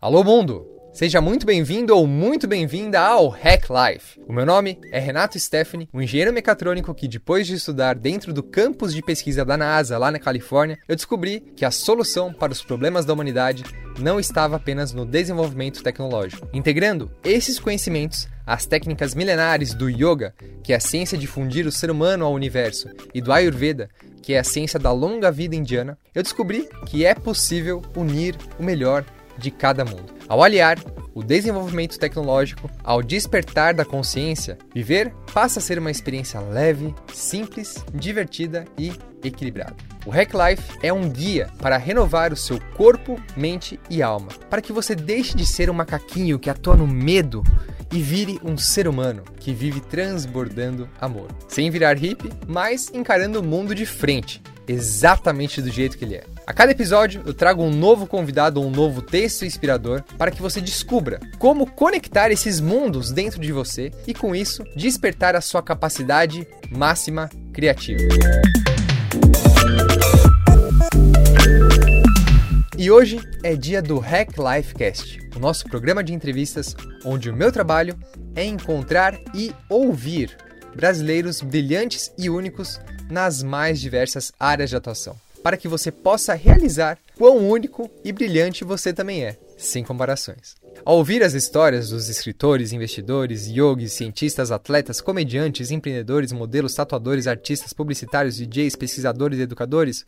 Alô mundo! Seja muito bem-vindo ou muito bem-vinda ao Hack Life. O meu nome é Renato Stephanie, um engenheiro mecatrônico que, depois de estudar dentro do campus de pesquisa da NASA, lá na Califórnia, eu descobri que a solução para os problemas da humanidade não estava apenas no desenvolvimento tecnológico. Integrando esses conhecimentos às técnicas milenares do Yoga, que é a ciência de fundir o ser humano ao universo, e do Ayurveda, que é a ciência da longa vida indiana, eu descobri que é possível unir o melhor de cada mundo. Ao aliar o desenvolvimento tecnológico ao despertar da consciência, viver passa a ser uma experiência leve, simples, divertida e equilibrada. O Hack Life é um guia para renovar o seu corpo, mente e alma, para que você deixe de ser um macaquinho que atua no medo e vire um ser humano que vive transbordando amor, sem virar hippie, mas encarando o mundo de frente, exatamente do jeito que ele é. A cada episódio eu trago um novo convidado ou um novo texto inspirador para que você descubra como conectar esses mundos dentro de você e com isso despertar a sua capacidade máxima criativa. E hoje é dia do Hack Life Cast, o nosso programa de entrevistas onde o meu trabalho é encontrar e ouvir brasileiros brilhantes e únicos nas mais diversas áreas de atuação para que você possa realizar quão único e brilhante você também é, sem comparações. Ao ouvir as histórias dos escritores, investidores, yogis, cientistas, atletas, comediantes, empreendedores, modelos, tatuadores, artistas, publicitários, DJs, pesquisadores e educadores,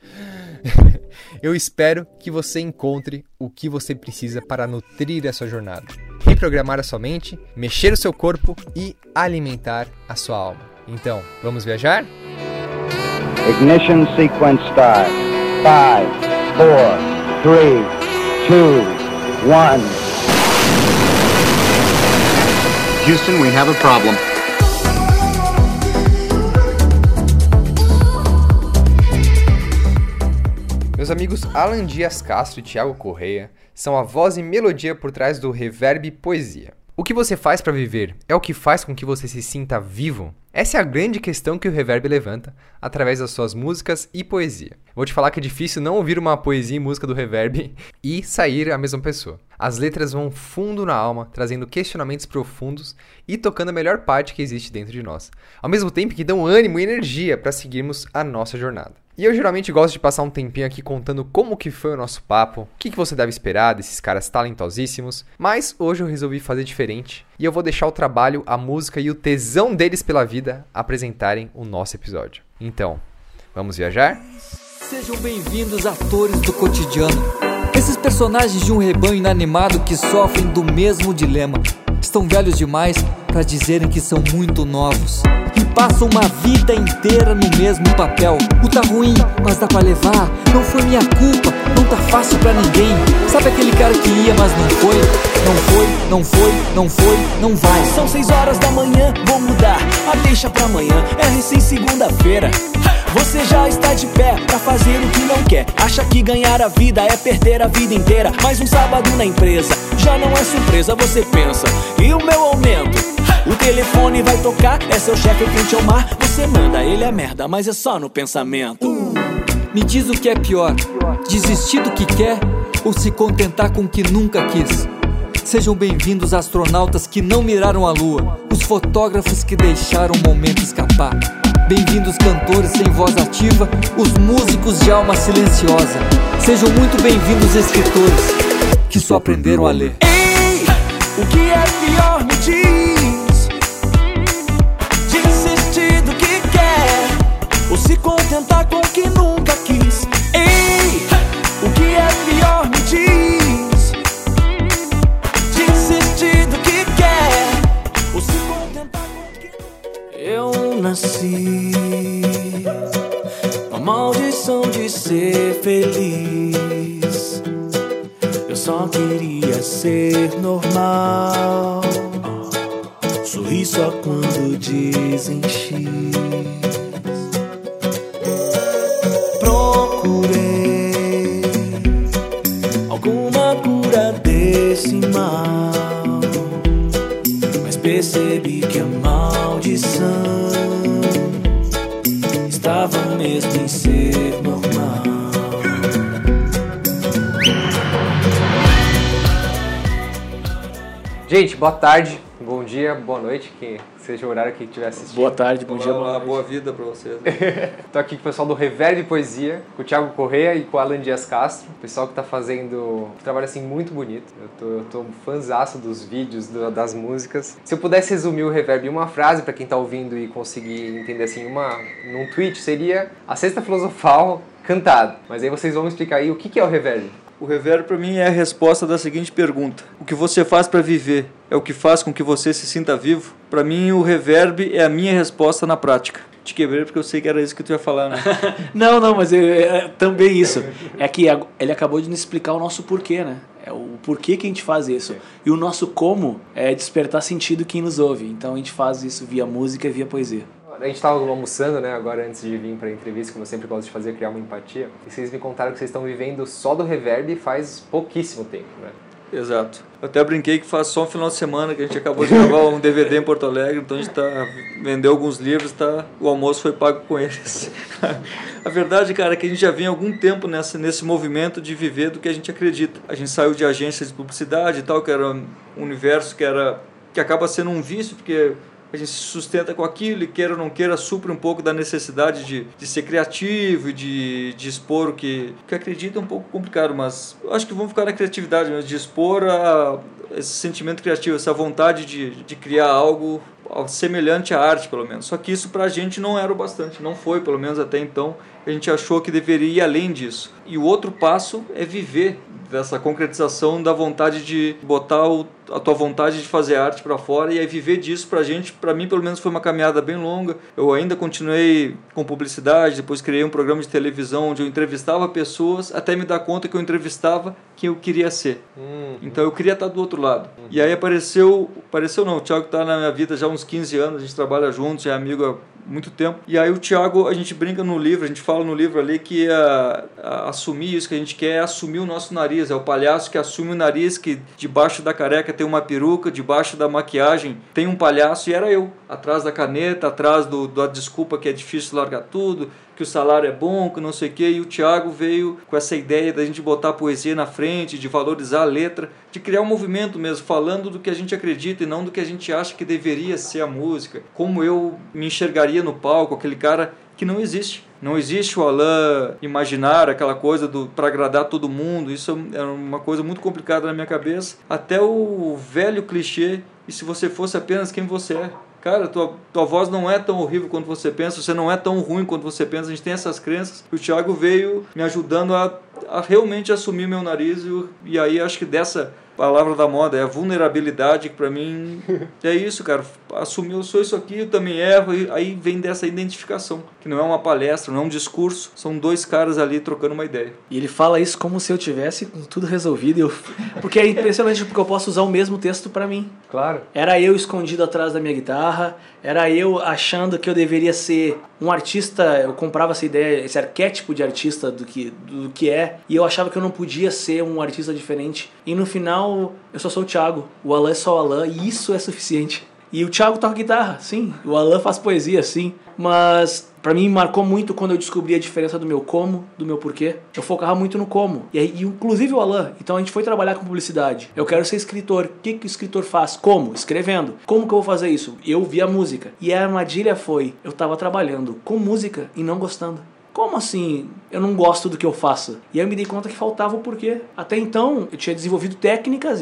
eu espero que você encontre o que você precisa para nutrir a sua jornada, reprogramar a sua mente, mexer o seu corpo e alimentar a sua alma. Então, vamos viajar? Ignition sequence start. Five, four, three, two, one. Houston, we have a problem. Meus amigos Alan Dias Castro e Thiago Correia são a voz e melodia por trás do Reverb Poesia. O que você faz para viver é o que faz com que você se sinta vivo? Essa é a grande questão que o Reverb levanta através das suas músicas e poesia. Vou te falar que é difícil não ouvir uma poesia e música do Reverb e sair a mesma pessoa. As letras vão fundo na alma, trazendo questionamentos profundos e tocando a melhor parte que existe dentro de nós, ao mesmo tempo que dão ânimo e energia para seguirmos a nossa jornada. E eu geralmente gosto de passar um tempinho aqui contando como que foi o nosso papo, o que, que você deve esperar desses caras talentosíssimos, mas hoje eu resolvi fazer diferente e eu vou deixar o trabalho, a música e o tesão deles pela vida apresentarem o nosso episódio. Então, vamos viajar? Sejam bem-vindos, atores do cotidiano. Esses personagens de um rebanho inanimado que sofrem do mesmo dilema. Estão velhos demais para dizerem que são muito novos. Passam uma vida inteira no mesmo papel. O tá ruim, mas dá pra levar. Não foi minha culpa, não tá fácil pra ninguém. Sabe aquele cara que ia, mas não foi? Não foi, não foi, não foi, não vai. São seis horas da manhã, vou mudar. A deixa pra amanhã, é recém segunda-feira. Você já está de pé pra fazer o que não quer. Acha que ganhar a vida é perder a vida inteira. Mais um sábado na empresa, já não é surpresa, você pensa. E o meu aumento? Telefone vai tocar, é seu chefe frente ao mar. Você manda ele é merda, mas é só no pensamento. Me diz o que é pior: desistir do que quer ou se contentar com o que nunca quis. Sejam bem-vindos astronautas que não miraram a lua, os fotógrafos que deixaram o momento escapar. Bem-vindos cantores sem voz ativa, os músicos de alma silenciosa. Sejam muito bem-vindos escritores que só aprenderam a ler. Ei, o que é pior me diz? Se contentar com o que nunca quis? Ei, o que é pior me diz? Desistir do que quer ou se contentar com nunca Eu nasci com a maldição de ser feliz. Eu só queria ser normal. Sorri só quando dizem percebi que a maldição estava mesmo em ser normal. Gente, boa tarde dia, boa noite, que seja o horário que estiver assistindo. Boa tarde, bom dia, boa noite. boa vida pra vocês. Tô aqui com o pessoal do Reverb Poesia, com o Thiago Correia e com o Alan Dias Castro. O pessoal que tá fazendo um trabalho assim muito bonito. Eu tô, eu tô fãzaço dos vídeos, do- das músicas. Se eu pudesse resumir o Reverb em uma frase pra quem tá ouvindo e conseguir entender assim, uma, num tweet, seria a Sexta Filosofal cantado. Mas aí vocês vão me explicar aí o que, que é o Reverb. O reverb pra mim é a resposta da seguinte pergunta: O que você faz pra viver é o que faz com que você se sinta vivo? Pra mim o reverb é a minha resposta na prática. Te quebrei porque eu sei que era isso que tu ia falar, né? Não, não, mas é, é também isso. É que ele acabou de nos explicar o nosso porquê, né? É o porquê que a gente faz isso. E o nosso como é despertar sentido quem nos ouve. Então a gente faz isso via música e via poesia. A gente estava almoçando, né, agora antes de vir para a entrevista, como eu sempre gosto de fazer, criar uma empatia. E vocês me contaram que vocês estão vivendo só do reverb faz pouquíssimo tempo, né? Exato. Eu até brinquei que faz só um final de semana que a gente acabou de gravar um DVD em Porto Alegre, então a gente tá, vendeu alguns livros, tá, o almoço foi pago com eles. a verdade, cara, é que a gente já vem algum tempo nessa, nesse movimento de viver do que a gente acredita. A gente saiu de agências de publicidade e tal, que era um universo que era que acaba sendo um vício, porque a gente se sustenta com aquilo e queira ou não queira, supre um pouco da necessidade de, de ser criativo e de, de expor o que, que acredita é um pouco complicado, mas acho que vamos ficar na criatividade mesmo, de expor a, esse sentimento criativo, essa vontade de, de criar algo semelhante à arte, pelo menos. Só que isso pra gente não era o bastante, não foi, pelo menos até então. A gente achou que deveria ir além disso. E o outro passo é viver dessa concretização da vontade de botar o, a tua vontade de fazer arte para fora e aí viver disso pra gente, pra mim pelo menos foi uma caminhada bem longa. Eu ainda continuei com publicidade, depois criei um programa de televisão onde eu entrevistava pessoas até me dar conta que eu entrevistava quem eu queria ser. Então eu queria estar do outro lado. E aí apareceu, apareceu não, o Thiago tá na minha vida já há uns 15 anos, a gente trabalha juntos, é amigo há muito tempo. E aí o Thiago, a gente brinca no livro, a gente fala no livro ali que a, a- assumir isso que a gente quer é assumir o nosso nariz, é o palhaço que assume o nariz, que debaixo da careca tem uma peruca, debaixo da maquiagem tem um palhaço e era eu, atrás da caneta, atrás do, da desculpa que é difícil largar tudo, que o salário é bom, que não sei o quê, e o Thiago veio com essa ideia da gente botar a poesia na frente, de valorizar a letra, de criar um movimento mesmo, falando do que a gente acredita e não do que a gente acha que deveria ser a música. Como eu me enxergaria no palco, aquele cara que não existe. Não existe o Alain imaginar aquela coisa do para agradar todo mundo. Isso é uma coisa muito complicada na minha cabeça. Até o velho clichê, e se você fosse apenas quem você é. Cara, tua, tua voz não é tão horrível quanto você pensa, você não é tão ruim quanto você pensa, a gente tem essas crenças. E o Thiago veio me ajudando a, a realmente assumir meu nariz, e, e aí acho que dessa palavra da moda é a vulnerabilidade, que pra mim é isso, cara. Assumir eu sou isso aqui, eu também erro, e aí vem dessa identificação, que não é uma palestra, não é um discurso, são dois caras ali trocando uma ideia. E ele fala isso como se eu tivesse com tudo resolvido. e Eu... Porque é impressionante porque eu posso usar o mesmo texto pra mim. Claro. Era eu escondido atrás da minha guitarra, era eu achando que eu deveria ser um artista, eu comprava essa ideia, esse arquétipo de artista do que, do que é, e eu achava que eu não podia ser um artista diferente. E no final, eu só sou o Thiago, o Alan é só o Alan, e isso é suficiente. E o Thiago toca guitarra, sim, o Alan faz poesia, sim, mas pra mim marcou muito quando eu descobri a diferença do meu como, do meu porquê. Eu focava muito no como. E aí, inclusive o Alan, então a gente foi trabalhar com publicidade. Eu quero ser escritor. O que, que o escritor faz? Como? Escrevendo. Como que eu vou fazer isso? Eu vi a música. E a armadilha foi: eu tava trabalhando com música e não gostando. Como assim? Eu não gosto do que eu faço. E aí eu me dei conta que faltava o porquê. Até então, eu tinha desenvolvido técnicas,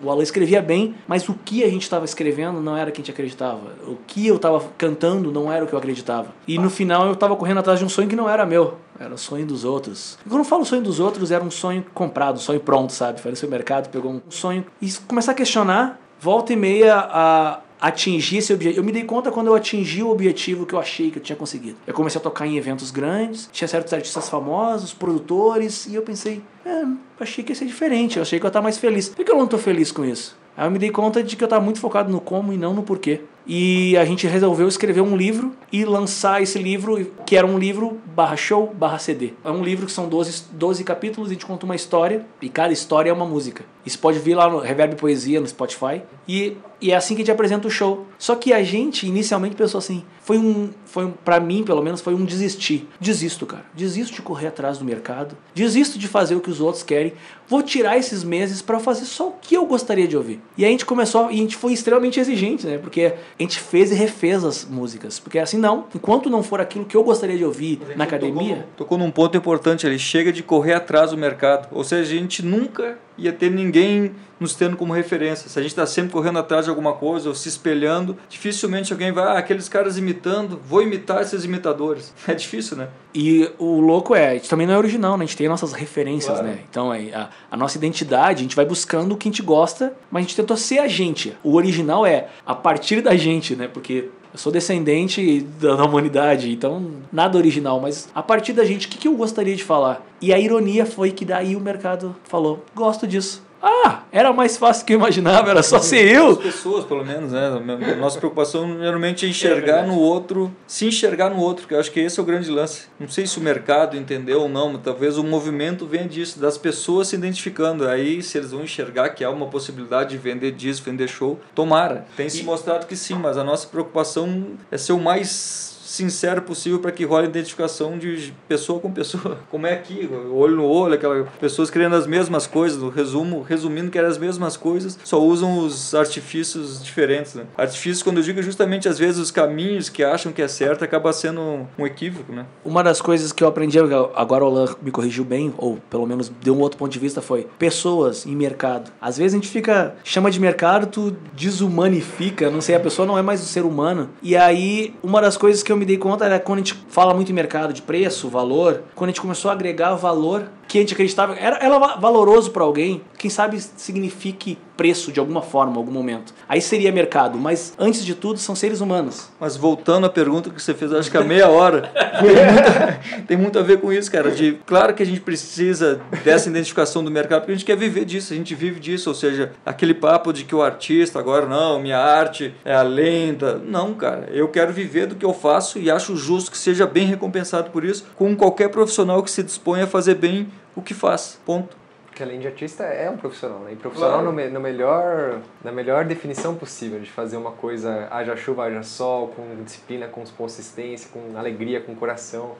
o Alan escrevia bem, mas o que a gente estava escrevendo não era o que a gente acreditava. O que eu estava cantando não era o que eu acreditava. E no final eu estava correndo atrás de um sonho que não era meu. Era o sonho dos outros. E quando eu falo sonho dos outros, era um sonho comprado, um sonho pronto, sabe? Foi no supermercado, pegou um sonho. E começar a questionar, volta e meia, a atingir esse objetivo. Eu me dei conta quando eu atingi o objetivo que eu achei que eu tinha conseguido. Eu comecei a tocar em eventos grandes, tinha certos artistas famosos, produtores, e eu pensei, é, achei que ia ser diferente, eu achei que eu ia estar mais feliz. Por que eu não estou feliz com isso? Aí eu me dei conta de que eu estava muito focado no como e não no porquê. E a gente resolveu escrever um livro e lançar esse livro, que era um livro barra show, barra CD. É um livro que são 12, 12 capítulos, a gente conta uma história, e cada história é uma música. Isso pode vir lá no Reverb Poesia, no Spotify. E, e é assim que a gente apresenta o show. Só que a gente, inicialmente, pensou assim, foi um, foi um, pra mim, pelo menos, foi um desistir. Desisto, cara. Desisto de correr atrás do mercado. Desisto de fazer o que os outros querem. vou tirar esses meses para fazer só o que eu gostaria de ouvir. E a gente começou, e a gente foi extremamente exigente, né? Porque a gente fez e refez as músicas. Porque assim, não, enquanto não for aquilo que eu gostaria de ouvir na academia. Tocou, tocou num ponto importante ali, chega de correr atrás do mercado. Ou seja, a gente nunca ia ter ninguém nos tendo como referência. Se a gente está sempre correndo atrás de alguma coisa ou se espelhando, dificilmente alguém vai, ah, aqueles caras imitando, vou imitar esses imitadores. É difícil, né? E o louco é, a gente também não é original, né? A gente tem nossas referências, Claro. né? Então é, a, a nossa identidade, a gente vai buscando o que a gente gosta, mas a gente tentou ser a gente. O original é a partir da gente, né? Porque eu sou descendente da, da humanidade, então nada original, mas a partir da gente, o que, que eu gostaria de falar? E a ironia foi que daí o mercado falou: gosto disso. Ah, era mais fácil que eu imaginava, era só ser As eu. pessoas, pelo menos, né? A Nossa preocupação geralmente é enxergar no outro, se enxergar no outro, que eu acho que esse é o grande lance. Não sei se o mercado entendeu ou não, mas talvez o movimento venha disso, das pessoas se identificando. Aí, se eles vão enxergar que há uma possibilidade de vender disco, vender show, tomara. Tem se mostrado que sim, mas a nossa preocupação é ser o mais sincero possível para que role a identificação de pessoa com pessoa. Como é aqui, olho no olho, aquelas pessoas querendo as mesmas coisas, no resumo, resumindo que eram as mesmas coisas, só usam os artifícios diferentes. Né? Artifícios, quando eu digo, é justamente às vezes os caminhos que acham que é certo acaba sendo um equívoco, né? Uma das coisas que eu aprendi, agora o Alan me corrigiu bem, ou pelo menos deu um outro ponto de vista, foi pessoas em mercado. Às vezes a gente fica, chama de mercado, tu desumanifica, não sei, a pessoa não é mais um ser humano. E aí, uma das coisas que eu me dei conta era quando a gente fala muito em mercado de preço, valor, quando a gente começou a agregar valor que a gente acreditava, era, era va- valoroso para alguém, quem sabe signifique preço de alguma forma, em algum momento. Aí seria mercado, mas antes de tudo são seres humanos. Mas voltando à pergunta que você fez, acho que a meia hora, tem muito, tem muito a ver com isso, cara. De, claro que a gente precisa dessa identificação do mercado, porque a gente quer viver disso, a gente vive disso. Ou seja, aquele papo de que o artista, agora não, minha arte é a lenda. Não, cara. Eu quero viver do que eu faço e acho justo que seja bem recompensado por isso, com qualquer profissional que se dispõe a fazer bem o que faz. Ponto. Porque além de artista é um profissional, né? E profissional Claro. no, me- no melhor, na melhor definição possível de fazer uma coisa haja chuva, haja sol, com disciplina, com consistência, com alegria, com coração.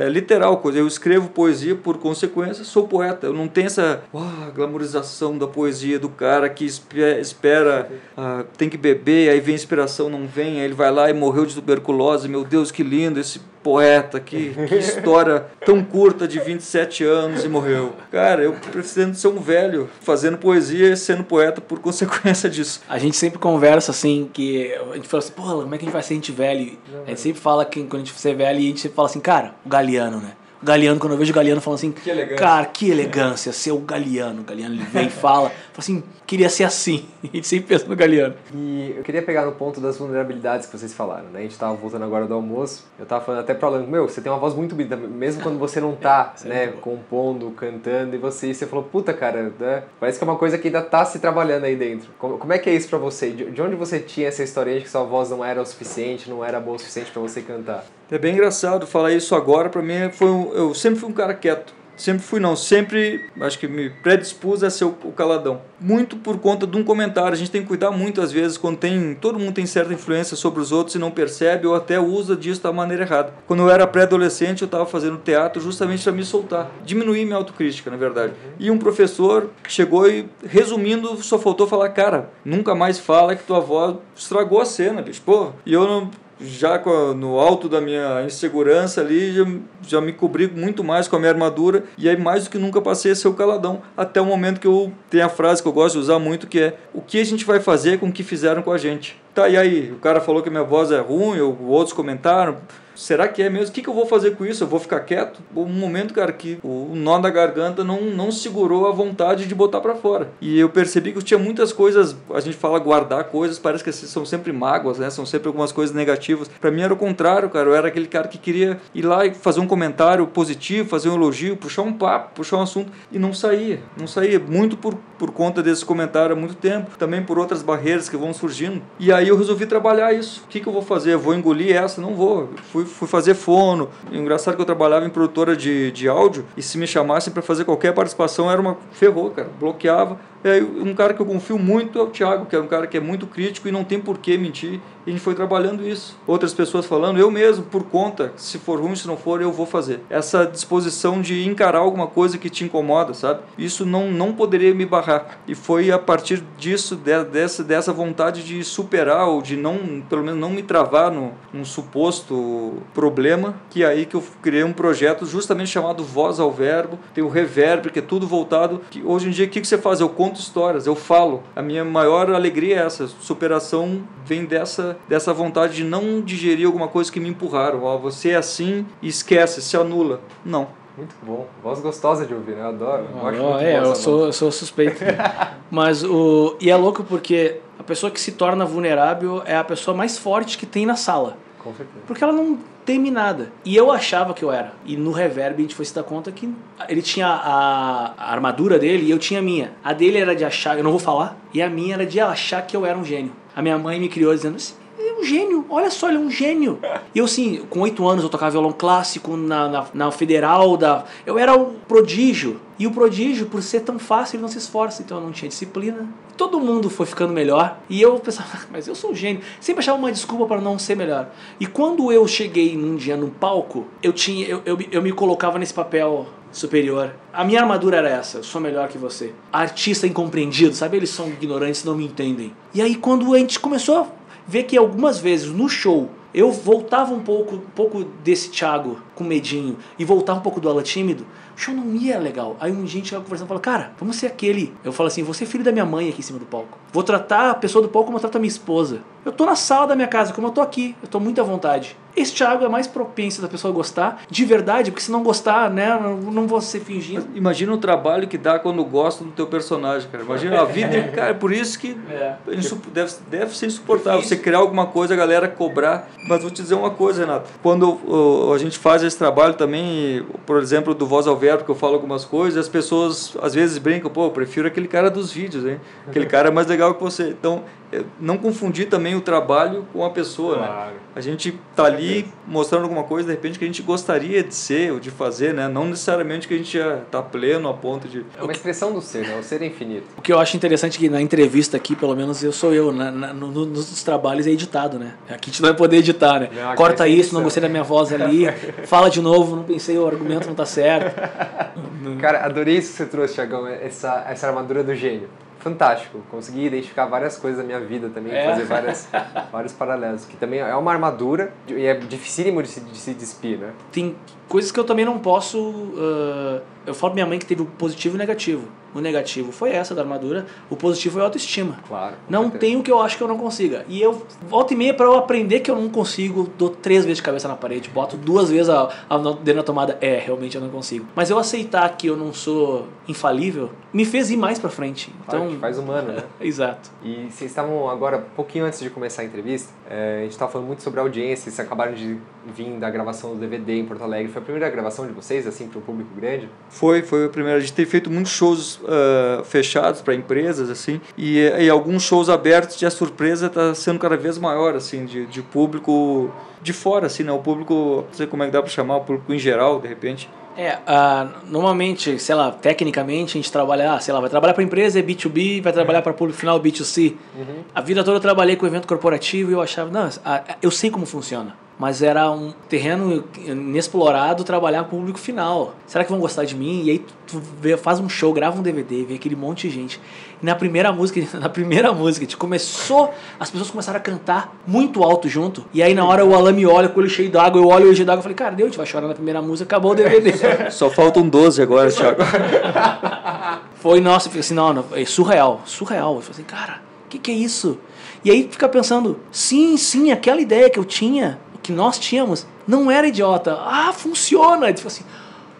É literal coisa. Eu escrevo poesia por consequência, sou poeta. Eu não tenho essa uau, glamorização da poesia do cara que espe- espera, ah, tem que beber, aí vem a inspiração, não vem, aí ele vai lá e morreu de tuberculose. Meu Deus, que lindo esse poeta, que, que história tão curta de 27 anos e morreu. Cara, eu pretendo ser um velho fazendo poesia e sendo poeta por consequência disso. A gente sempre conversa assim, que a gente fala assim, pô, como é que a gente vai ser gente velho? A gente sempre fala que quando a gente ser velho, a gente sempre fala assim, cara, o Galeano, né? Galeano, quando eu vejo o Galeano falando assim, Que cara, que elegância, ser o Galeano. O Galeano ele vem e fala, fala assim, queria ser assim. A gente sempre pensa no Galeano. E eu queria pegar no ponto das vulnerabilidades que vocês falaram, né? A gente tava voltando agora do almoço, eu tava falando até pro Alan, meu, você tem uma voz muito bonita, mesmo quando você não tá, né, compondo, cantando, e você, você falou, puta, cara, né? Parece que é uma coisa que ainda tá se trabalhando aí dentro. Como, como é que é isso pra você? De, de onde você tinha essa história de que sua voz não era o suficiente, não era boa o suficiente pra você cantar? É bem engraçado falar isso agora. Pra mim, foi um, eu sempre fui um cara quieto. Sempre fui, não. Sempre, acho que me predispus a ser o, o caladão. Muito por conta de um comentário. A gente tem que cuidar muito, às vezes, quando tem. Todo mundo tem certa influência sobre os outros e não percebe ou até usa disso da maneira errada. Quando eu era pré-adolescente, eu estava fazendo teatro justamente para me soltar. Diminuir minha autocrítica, na verdade. E um professor chegou e, resumindo, só faltou falar: Cara, nunca mais fala que tua voz estragou a cena, bicho. Pô, e eu não já no alto da minha insegurança ali, já, já me cobri muito mais com a minha armadura e aí mais do que nunca passei a ser o caladão, até o momento que eu tenho a frase que eu gosto de usar muito que é o que a gente vai fazer com o que fizeram com a gente. Tá, e aí? O cara falou que minha voz é ruim, ou outros comentaram. Será que é mesmo? O que, que eu vou fazer com isso? Eu vou ficar quieto? Um momento, cara, que o nó da garganta não, não segurou a vontade de botar pra fora. E eu percebi que eu tinha muitas coisas, a gente fala guardar coisas, parece que são sempre mágoas, né? São sempre algumas coisas negativas. Pra mim era o contrário, cara. Eu era aquele cara que queria ir lá e fazer um comentário positivo, fazer um elogio, puxar um papo, puxar um assunto e não saía. Não saía. Muito por, por conta desse comentário há muito tempo, também por outras barreiras que vão surgindo. E aí eu resolvi trabalhar isso. O que, que eu vou fazer? Vou engolir essa? Não vou. Fui, fui fazer fono. Engraçado é que eu trabalhava em produtora de, de áudio e se me chamassem para fazer qualquer participação era uma ferrou, cara. Bloqueava. Aí, um cara que eu confio muito é o Thiago, que é um cara que é muito crítico e não tem por que mentir. E a gente foi trabalhando isso. Outras pessoas falando, eu mesmo, por conta, se for ruim, se não for, eu vou fazer. Essa disposição de encarar alguma coisa que te incomoda, sabe? Isso não, não poderia me barrar. E foi a partir disso, de, dessa, dessa vontade de superar ou de não, pelo menos não me travar no, num suposto problema, que é aí que eu criei um projeto justamente chamado Voz ao Verbo. Tem o Reverb, que é tudo voltado. Que hoje em dia, o que, que você faz? Eu conto histórias, eu falo. A minha maior alegria é essa. Superação vem dessa, dessa vontade de não digerir alguma coisa que me empurraram. Ó, você é assim e esquece, se anula. Não. Muito bom. Voz gostosa de ouvir, né? Eu adoro. Eu acho Oh, muito é, eu sou, eu sou suspeito. Mas o. E é louco porque a pessoa que se torna vulnerável é a pessoa mais forte que tem na sala. Com certeza. Porque ela não teme nada. E eu achava que eu era. E no reverb a gente foi se dar conta que ele tinha a, a armadura dele e eu tinha a minha. A dele era de achar, eu não vou falar, e a minha era de achar que eu era um gênio. A minha mãe me criou dizendo assim. Um gênio, olha só, ele é um gênio. E eu, assim, com oito anos eu tocava violão clássico na, na, na federal, da, eu era um prodígio. E o prodígio, por ser tão fácil, ele não se esforça, então eu não tinha disciplina. Todo mundo foi ficando melhor. E eu pensava, "Ah, mas eu sou um gênio. Sempre achava uma desculpa para não ser melhor. E quando eu cheguei num dia num palco, eu, tinha, eu, eu, eu me colocava nesse papel superior. A minha armadura era essa, eu sou melhor que você. Artista incompreendido, sabe? Eles são ignorantes, não me entendem. E aí quando a gente começou ver que algumas vezes no show eu voltava um pouco, um pouco desse Thiago com medinho e voltava um pouco do Ala tímido, o show não ia legal. Aí um dia a gente tava conversando e falou, cara, vamos ser aquele. Eu falo assim, você é filho da minha mãe aqui em cima do palco. Vou tratar a pessoa do palco como eu trato a minha esposa. Eu tô na sala da minha casa, como eu tô aqui. Eu tô muito à vontade. Esse Thiago é mais propenso da pessoa gostar de verdade, porque se não gostar, né, não, vou ser fingindo. Imagina o trabalho que dá quando gosta do teu personagem, cara. Imagina a vida, cara, é por isso que É. é deve, deve ser insuportável. Você criar alguma coisa, a galera cobrar. Mas vou te dizer uma coisa, Renato. Quando ó, a gente faz esse trabalho também, por exemplo, do Voz ao Verbo, que eu falo algumas coisas, as pessoas às vezes brincam, pô, eu prefiro aquele cara dos vídeos, hein? Aquele cara é mais legal que você. Então, é, não confundir também o trabalho com a pessoa, né? Claro. A gente tá ali mostrando alguma coisa, de repente, que a gente gostaria de ser ou de fazer, né? Não necessariamente que a gente já tá pleno a ponto de... É uma expressão do ser, né? O ser é infinito. O que eu acho interessante é que na entrevista aqui, pelo menos eu sou eu, na, na- no- nos trabalhos é editado, né? Aqui a gente não vai poder editar, né? Não, Corta é isso, não gostei da minha voz ali, fala de novo, não pensei, o argumento não tá certo. Cara, adorei isso que você trouxe, Thiagão, essa, essa armadura do gênio. Fantástico. Consegui identificar várias coisas da minha vida também, É. fazer várias, vários paralelos. Que também é uma armadura e é dificílimo de se, de se despir, né? Tem coisas que eu também não posso. ah, eu falo pra minha mãe que teve o positivo e o negativo. O negativo foi essa da armadura, o positivo foi a autoestima. Claro. Não certeza. tem o que eu acho que eu não consiga. E eu, volta e meia, pra eu aprender que eu não consigo, dou três vezes de cabeça na parede, boto duas vezes a, a dedo na tomada. É, realmente eu não consigo. Mas eu aceitar que eu não sou infalível, me fez ir mais pra frente. Claro Então, que faz humano, né? exato. E vocês estavam agora, um pouquinho antes de começar a entrevista, eh, a gente estava falando muito sobre a audiência, vocês acabaram de vir da gravação do DVD em Porto Alegre. Foi a primeira gravação de vocês, assim, para o público grande? Foi, foi a primeira. A gente tem feito muitos shows ah, fechados para empresas, assim, e, e alguns shows abertos e a surpresa está sendo cada vez maior, assim, de, de público de fora, assim, né? O público, não sei como é que dá para chamar, o público em geral, de repente. É, ah, normalmente, sei lá, tecnicamente a gente trabalha, ah, sei lá, vai trabalhar para empresa é B2B, vai trabalhar para público final B2C. A vida toda eu trabalhei com evento corporativo e eu achava, não, eu sei como funciona. Mas era um terreno inexplorado trabalhar com público final. Será que vão gostar de mim? E aí tu vê, faz um show, grava um DVD, vê aquele monte de gente. E na primeira música, na primeira música, a gente começou, as pessoas começaram a cantar muito alto junto. E aí na hora o Alan me olha com o olho cheio d'água, eu olho o olho cheio d'água e falei, cara, deu, a gente vai chorar na primeira música, acabou o DVD. Só faltam 12 agora, Thiago. Foi, nossa, assim, não, não, é surreal, surreal. Eu falei assim, cara, o que, que é isso? E aí fica pensando, sim, sim, aquela ideia que eu tinha, que nós tínhamos, não era idiota. Ah, funciona! Eu falei assim,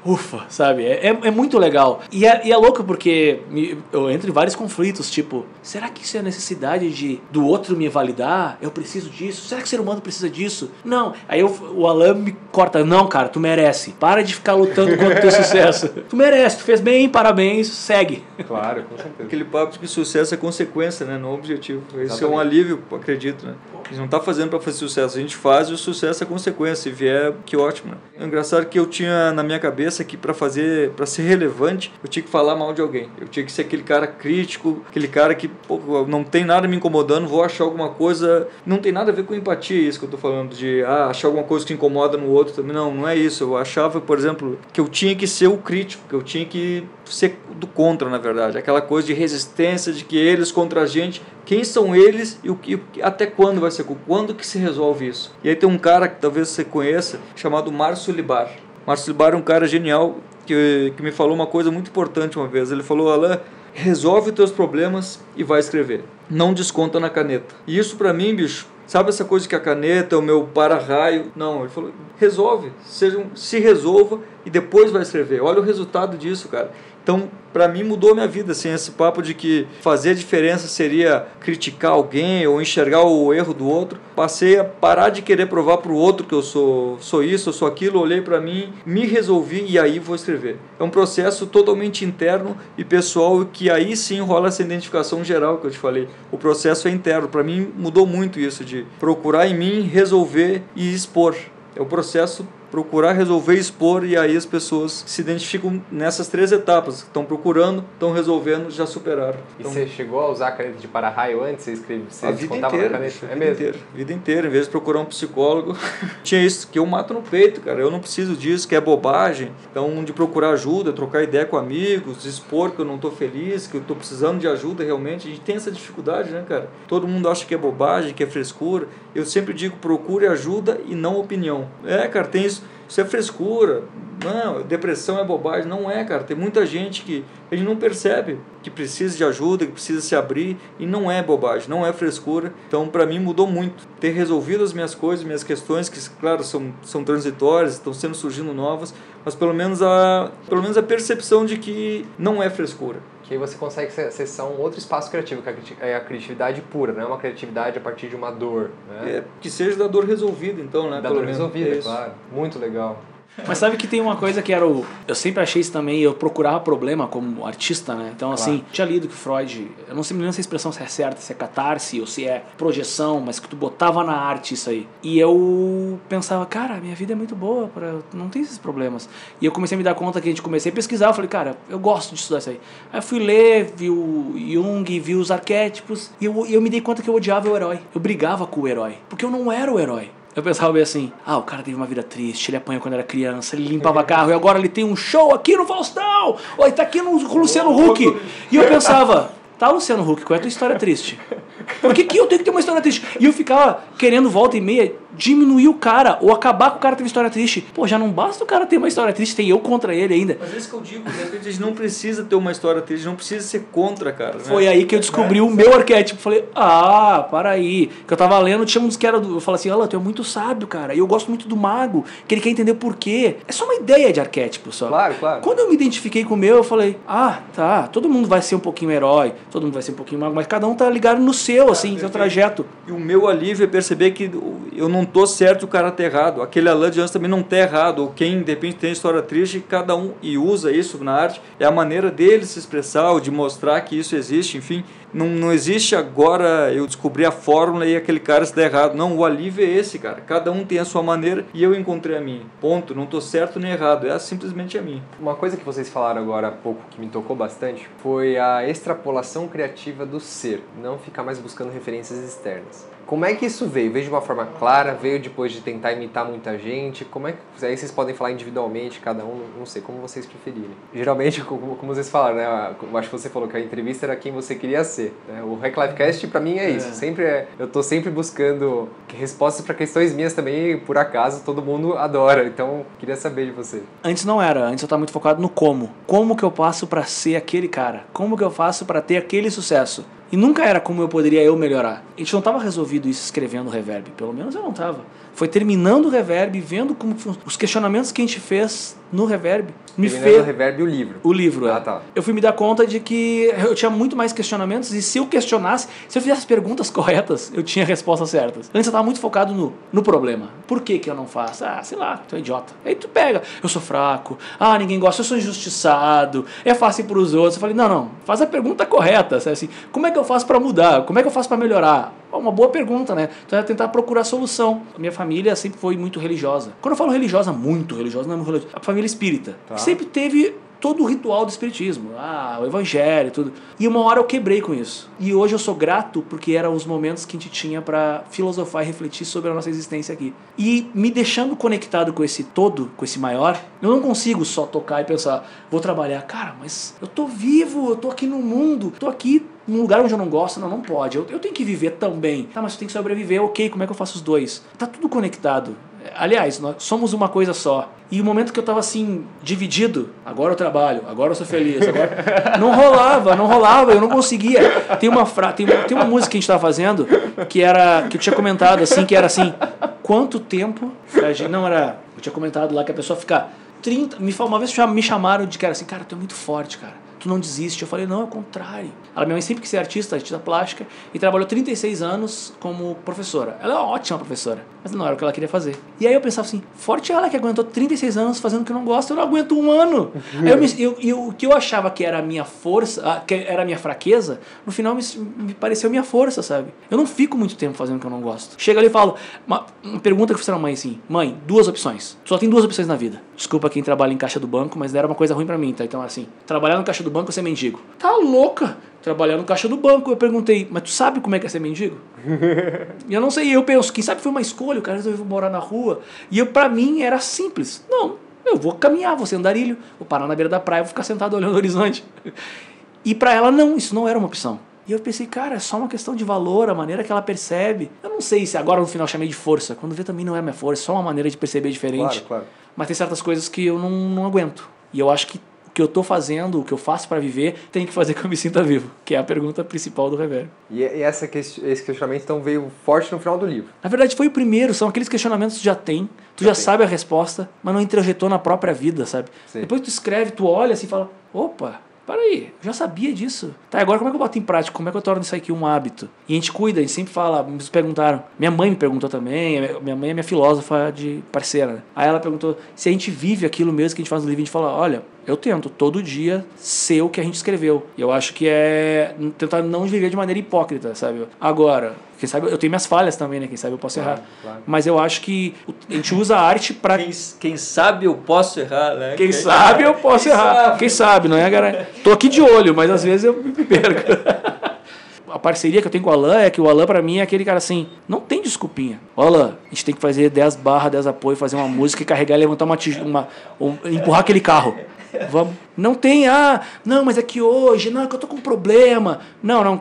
ufa, sabe? É, é, é muito legal. E é, e é louco porque me- eu entro em vários conflitos, tipo, será que isso é a necessidade de do outro me validar? Eu preciso disso? Será que o ser humano precisa disso? Não. Aí eu- o Alan me corta, não, cara, tu merece. Para de ficar lutando contra o teu sucesso. Tu merece, tu fez bem, parabéns, segue. Claro, com certeza. Aquele papo de que sucesso é consequência, né? Não objetivo. Esse é um alívio, acredito, né? A gente não tá fazendo para fazer sucesso, a gente faz e o sucesso é consequência. Se vier, que ótimo, né? É engraçado que eu tinha na minha cabeça que para fazer, para ser relevante, eu tinha que falar mal de alguém. Eu tinha que ser aquele cara crítico, aquele cara que pô, não tem nada me incomodando, vou achar alguma coisa. Não tem nada a ver com empatia isso que eu tô falando, de ah, achar alguma coisa que incomoda no outro também. Não, não é isso. Eu achava, por exemplo, que eu tinha que ser o crítico, que eu tinha que ser do contra, na verdade. Aquela coisa de resistência, de que eles contra a gente, quem são eles e o que, até quando vai ser, quando que se resolve isso? E aí tem um cara que talvez você conheça, chamado Márcio Libar. Márcio Libar é um cara genial que, que me falou uma coisa muito importante uma vez. Ele falou, Alain, resolve os teus problemas e vai escrever. Não desconta na caneta. E isso pra mim, bicho, sabe essa coisa que a caneta é o meu para-raio? Não, ele falou, resolve, seja um- se resolva e depois vai escrever. Olha o resultado disso, cara. Então, pra mim mudou minha vida, assim, esse papo de que fazer a diferença seria criticar alguém ou enxergar o erro do outro. Passei a parar de querer provar pro outro que eu sou, sou isso, eu sou aquilo, olhei pra mim, me resolvi e aí vou escrever. É um processo totalmente interno e pessoal que aí sim rola essa identificação geral que eu te falei. O processo é interno. Pra mim mudou muito isso de procurar em mim, resolver e expor. É o processo procurar resolver, expor e aí as pessoas se identificam nessas três etapas. Estão procurando, estão resolvendo, já superaram. E Então, você chegou a usar a caneta de para-raio antes? Você escreve, você a vida inteira, caneta? É vida mesmo? inteira, vida inteira, em vez de procurar um psicólogo, tinha isso que eu mato no peito, cara. Eu não preciso disso, que é bobagem. Então, de procurar ajuda, trocar ideia com amigos, expor que eu não tô feliz, que eu tô precisando de ajuda realmente. A gente tem essa dificuldade, né, cara? Todo mundo acha que é bobagem, que é frescura. Eu sempre digo, procure ajuda e não opinião. É, cara, tem isso. Isso é frescura. Não, depressão é bobagem. Não é, cara. Tem muita gente que gente não percebe que precisa de ajuda, que precisa se abrir e não é bobagem, não é frescura. Então, para mim mudou muito ter resolvido as minhas coisas, minhas questões que, claro, são são transitórias, estão sendo surgindo novas, mas pelo menos a pelo menos a percepção de que não é frescura. Que aí você consegue se- acessar um outro espaço criativo, que é a criatividade pura, não é uma criatividade a partir de uma dor, né? É, que seja da dor resolvida, então, né? Da dor menos. resolvida, É é claro. Muito legal. Mas sabe que tem uma coisa que era o. Eu sempre achei isso também, eu procurava problema como artista, né? Então, assim, tinha lido que Freud. Eu não sei lembro se a expressão se é certa, se é catarse ou se é projeção, mas que tu botava na arte isso aí. E eu pensava, cara, minha vida é muito boa, pra, não tem esses problemas. E eu comecei a me dar conta que a gente comecei a pesquisar, eu falei, cara, eu gosto de estudar isso aí. Aí eu fui ler, vi o Jung, vi os arquétipos, e eu, e eu me dei conta que eu odiava o herói. Eu brigava com o herói, porque eu não era o herói. Eu pensava bem assim, ah, o cara teve uma vida triste, ele apanhou quando era criança, ele limpava carro e agora ele tem um show aqui no Faustão, ou ele tá aqui no Luciano Huck. E eu pensava, tá, Luciano Huck, qual é a tua história triste? Por que, que eu tenho que ter uma história triste? E eu ficava querendo volta e meia diminuir o cara, ou acabar com o cara ter uma história triste. Pô, já não basta o cara ter uma história triste, tem eu contra ele ainda. Mas é isso que eu digo, de repente a gente não precisa ter uma história triste, não precisa ser contra, cara. né? Foi aí que eu descobri o meu arquétipo. Falei, ah, para aí. Que eu tava lendo, tinha uns que era do. Eu falei assim, Alan, tu é muito sábio, cara. E eu gosto muito do mago, que ele quer entender o porquê. É só uma ideia de arquétipo só. Claro, claro. Quando eu me identifiquei com o meu, eu falei, ah, tá, todo mundo vai ser um pouquinho herói, todo mundo vai ser um pouquinho mago, mas cada um tá ligado no seu, assim, seu trajeto. E o meu alívio é perceber que eu não tô certo o cara tá errado. Aquele Alain de antes também não tá errado. Ou quem, de repente, tem história triste, cada um e usa isso na arte. É a maneira dele se expressar, ou de mostrar que isso existe, enfim. Não, não existe agora eu descobrir a fórmula e aquele cara está errado. Não, o alívio é esse, cara. Cada um tem a sua maneira e eu encontrei a minha. Ponto. Não tô certo nem errado. É simplesmente a minha. Uma coisa que vocês falaram agora há pouco que me tocou bastante foi a extrapolação criativa do ser, não ficar mais buscando referências externas. Como é que isso veio? Veio de uma forma clara? Veio depois de tentar imitar muita gente? Como é que aí vocês podem falar individualmente, cada um, não sei como vocês preferirem. Geralmente, como, como vocês falaram, né? Eu acho que você falou que a entrevista era quem você queria ser. Né? O Hack Lifecast pra mim é isso. Sempre é, eu tô sempre buscando respostas para questões minhas também, por acaso todo mundo adora. Então, queria saber de você. Antes não era, antes eu tava muito focado no como. Como que eu passo pra ser aquele cara? Como que eu faço pra ter aquele sucesso? E nunca era como eu poderia eu melhorar. A gente não estava resolvido isso escrevendo reverb. Pelo menos eu não estava. Foi terminando o reverb, vendo como os questionamentos que a gente fez no reverb me Terminando fez o reverb e o livro. o livro. é. Ah, tá. Eu fui me dar conta de que eu tinha muito mais questionamentos e se eu questionasse, se eu fizesse as perguntas corretas, eu tinha respostas certas. Antes eu tava muito focado no, no problema. Por que que eu não faço? Ah, sei lá, tu é idiota. Aí tu pega, eu sou fraco, ah, ninguém gosta, eu sou injustiçado, é fácil pros outros. Eu falei, não, não, faz a pergunta correta, sabe assim, como é que eu faço pra mudar? Como é que eu faço pra melhorar? Uma boa pergunta, né? Então é tentar procurar solução. A minha família sempre foi muito religiosa. Quando eu falo religiosa, muito religiosa, não é muito religiosa. A família espírita. que sempre teve todo o ritual do espiritismo, ah, o evangelho e tudo. E uma hora eu quebrei com isso. E hoje eu sou grato porque eram os momentos que a gente tinha pra filosofar e refletir sobre a nossa existência aqui. E me deixando conectado com esse todo, com esse maior, eu não consigo só tocar e pensar, vou trabalhar. Cara, mas eu tô vivo, eu tô aqui no mundo, tô aqui num lugar onde eu não gosto, não, não pode. Eu, eu tenho que viver também. Tá, mas tu tem que sobreviver, ok, como é que eu faço os dois? Tá tudo conectado. Aliás, nós somos uma coisa só. E o momento que eu tava assim, dividido, agora eu trabalho, agora eu sou feliz, agora. Não rolava, não rolava, eu não conseguia. Tem uma, fra... tem uma, tem uma música que a gente tava fazendo que era. que eu tinha comentado assim, que era assim, quanto tempo. a gente- Não, era. Eu tinha comentado lá que a pessoa fica 30. Me, uma vez já me chamaram de era assim, cara, tu é muito forte, cara. Tu não desiste. Eu falei, não, é o contrário. Ela, minha mãe sempre quis ser artista, artista plástica, e trabalhou 36 anos como professora. Ela é uma ótima professora, mas não era o que ela queria fazer. E aí eu pensava assim, forte ela que aguentou 36 anos fazendo o que não gosta, eu não aguento um ano. aí eu, me- eu- eu- o que eu achava que era a minha força, ah, que era a minha fraqueza, no final me, me pareceu minha força, sabe? Eu não fico muito tempo fazendo o que eu não gosto. Chega ali e falo, uma, uma pergunta que eu fiz pra mãe assim, mãe, duas opções. Só tem duas opções na vida. Desculpa quem trabalha em caixa do banco, mas era uma coisa ruim pra mim, tá? Então assim, trabalhar no caixa do banco ou ser mendigo. Tá louca? Trabalhar no caixa do banco. Eu perguntei, mas tu sabe como é que é ser mendigo? E eu não sei, eu penso, quem sabe foi uma escolha, o cara resolveu morar na rua. E eu, pra mim era simples. Não, eu vou caminhar, vou ser andarilho, vou parar na beira da praia, vou ficar sentado olhando o horizonte. E pra ela não, isso não era uma opção. E eu pensei, cara, é só uma questão de valor, a maneira que ela percebe. Eu não sei se agora no final chamei de força. Quando vê também não é minha força, é só uma maneira de perceber diferente. Claro, claro. Mas tem certas coisas que eu não, não aguento. E eu acho que o que eu tô fazendo, o que eu faço pra viver, tem que fazer que eu me sinta vivo. Que é a pergunta principal do Reverb. E, essa, esse questionamento então veio forte no final do livro. Na verdade, foi o primeiro, são aqueles questionamentos que tu já tem, tu já, tem. sabe a resposta, mas não introjetou na própria vida, sabe? Sim. Depois tu escreve, tu olha assim e fala: opa, peraí, eu já sabia disso. Tá, agora como é que eu boto em prática? Como é que eu torno isso aqui um hábito? E a gente cuida, a gente sempre fala, me perguntaram, minha mãe me perguntou também, minha mãe é minha filósofa de parceira, né? Aí ela perguntou se a gente vive aquilo mesmo que a gente faz no livro, a gente fala: olha, eu tento todo dia ser o que a gente escreveu. E eu acho que é tentar não viver de maneira hipócrita, sabe? Agora, quem sabe eu tenho minhas falhas também, né? Quem sabe eu posso errar. claro. Mas eu acho que a gente usa a arte pra. Quem, quem sabe eu posso errar, né? Quem sabe eu posso Quem errar. sabe? Quem sabe, não é, cara? Tô aqui de olho, mas às vezes eu me perco. A parceria que eu tenho com o Alan é que o Alan, pra mim, é aquele cara assim, não tem desculpinha. Ó, Alan, a gente tem que fazer 10 barras, 10 apoio, fazer uma música e carregar e levantar uma, tij- uma um- empurrar aquele carro. Vamos. Não tem, ah, não, mas é que hoje, não, é que eu tô com um problema. Não, não,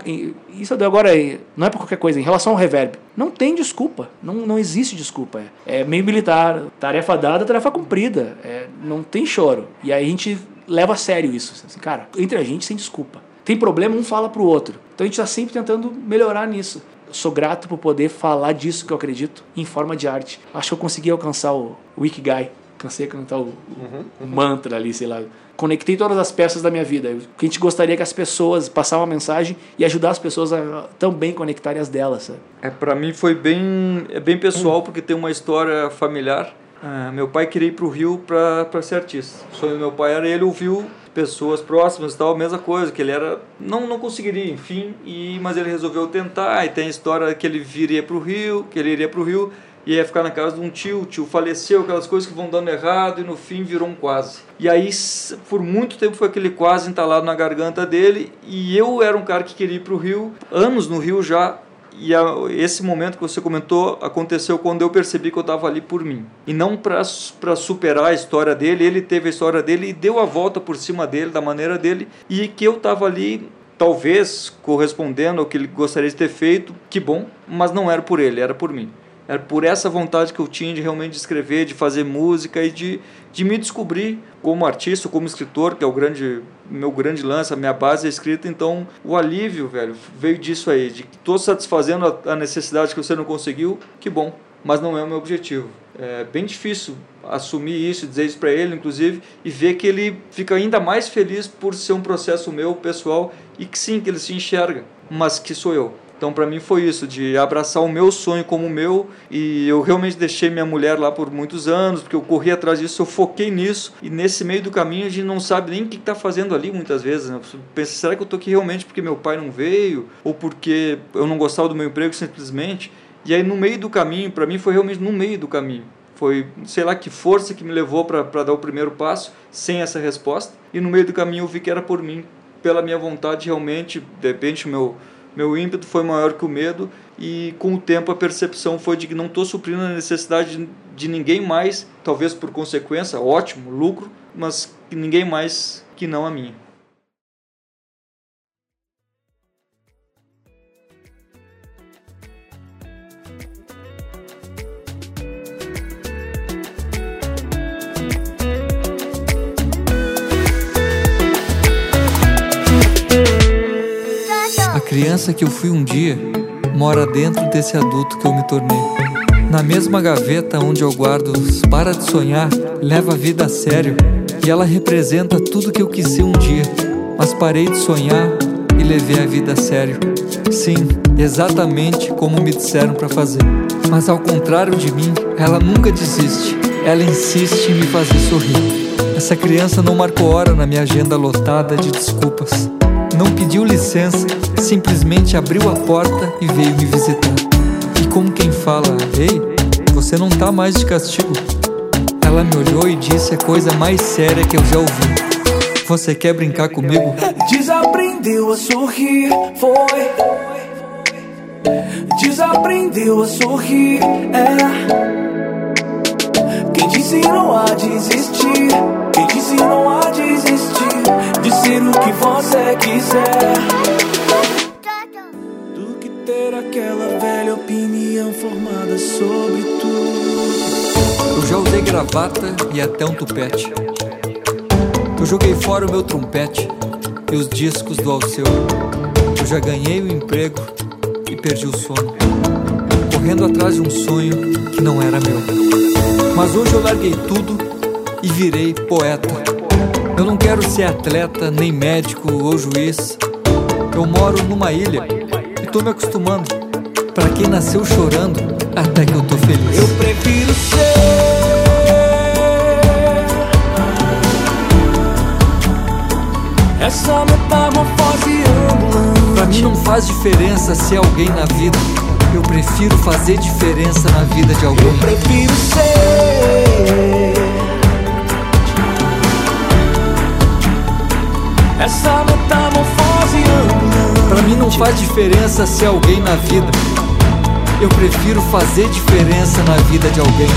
isso agora não é pra qualquer coisa. Em relação ao reverb, não tem desculpa. Não, não existe desculpa. É, é meio militar. Tarefa dada, tarefa cumprida. É, não tem choro. E aí a gente leva a sério isso. Assim, cara, entre a gente sem desculpa. Tem problema, um fala pro outro. Então a gente tá sempre tentando melhorar nisso. Sou grato por poder falar disso que eu acredito em forma de arte. Acho que eu consegui alcançar o, o Ikigai. Cansei de cantar o, o mantra ali, sei lá. Conectei todas as peças da minha vida. O que a gente gostaria é que as pessoas passar uma mensagem e ajudar as pessoas a também conectarem as delas, sabe? É, para mim foi bem, é bem pessoal porque tem uma história familiar. Ah, meu pai queria ir para o Rio para ser artista. O sonho do meu pai era ele ouviu pessoas próximas e tal, mesma coisa, que ele era não não conseguiria, enfim, e mas ele resolveu tentar. E tem a história que ele viria para o Rio, que ele iria para o Rio e ia ficar na casa de um tio, o tio faleceu, aquelas coisas que vão dando errado e no fim virou um quase. E aí por muito tempo foi aquele quase entalado na garganta dele e eu era um cara que queria ir para o Rio, anos no Rio já, e a- esse momento que você comentou aconteceu quando eu percebi que eu estava ali por mim. E não para superar a história dele, ele teve a história dele e deu a volta por cima dele, da maneira dele, e que eu estava ali, talvez correspondendo ao que ele gostaria de ter feito, que bom, mas não era por ele, era por mim. Era por essa vontade que eu tinha de realmente escrever, de fazer música e de, de me descobrir como artista, como escritor, que é o grande meu grande lance, a minha base é escrita, então o alívio, velho, veio disso aí, de que estou satisfazendo a, a necessidade que você não conseguiu, que bom, mas não é o meu objetivo. É bem difícil assumir isso, dizer isso para ele, inclusive, e ver que ele fica ainda mais feliz por ser um processo meu, pessoal, e que sim, que ele se enxerga, mas que sou eu. Então, para mim foi isso, de abraçar o meu sonho como meu, e eu realmente deixei minha mulher lá por muitos anos, porque eu corri atrás disso, eu foquei nisso, e nesse meio do caminho a gente não sabe nem o que está fazendo ali muitas vezes. Né? Pensa, será que eu estou aqui realmente porque meu pai não veio, ou porque eu não gostava do meu emprego simplesmente? E aí, no meio do caminho, para mim foi realmente no meio do caminho. Foi, sei lá, que força que me levou para dar o primeiro passo, sem essa resposta. E no meio do caminho eu vi que era por mim, pela minha vontade realmente, de repente o meu meu ímpeto foi maior que o medo e com o tempo a percepção foi de que não estou suprindo a necessidade de, ninguém mais, talvez por consequência, ótimo, lucro, mas ninguém mais que não a minha. Criança que eu fui um dia mora dentro desse adulto que eu me tornei. Na mesma gaveta onde eu guardo Para de Sonhar, leva a vida a sério. E ela representa tudo que eu quis ser um dia. Mas parei de sonhar e levei a vida a sério. Sim, exatamente como me disseram para fazer. Mas ao contrário de mim, ela nunca desiste. Ela insiste em me fazer sorrir. Essa criança não marcou hora na minha agenda lotada de desculpas. Não pediu licença simplesmente abriu a porta e veio me visitar. E como quem fala: Ei, você não tá mais de castigo. Ela me olhou e disse a coisa mais séria que eu já ouvi: Você quer brincar comigo? Desaprendeu a sorrir, foi. Desaprendeu a sorrir, é. Quem disse não há desistir? Quem disse não há desistir de ser o que você quiser? ter aquela velha opinião formada sobre tudo. Eu já usei gravata e até um tupete. Eu joguei fora o meu trompete e os discos do Alceu. Eu já ganhei o emprego e perdi o sono. Correndo atrás de um sonho que não era meu. Mas hoje eu larguei tudo e virei poeta. Eu não quero ser atleta, nem médico ou juiz. Eu moro numa ilha tô me acostumando. Pra quem nasceu chorando, até que eu tô feliz. Eu prefiro ser. Essa metamorfose ambulante. Pra mim não faz diferença ser alguém na vida. Eu prefiro fazer diferença na vida de alguém. Eu prefiro ser. Essa metamorfose. Pra mim não faz diferença ser alguém na vida. Eu prefiro fazer diferença na vida de alguém.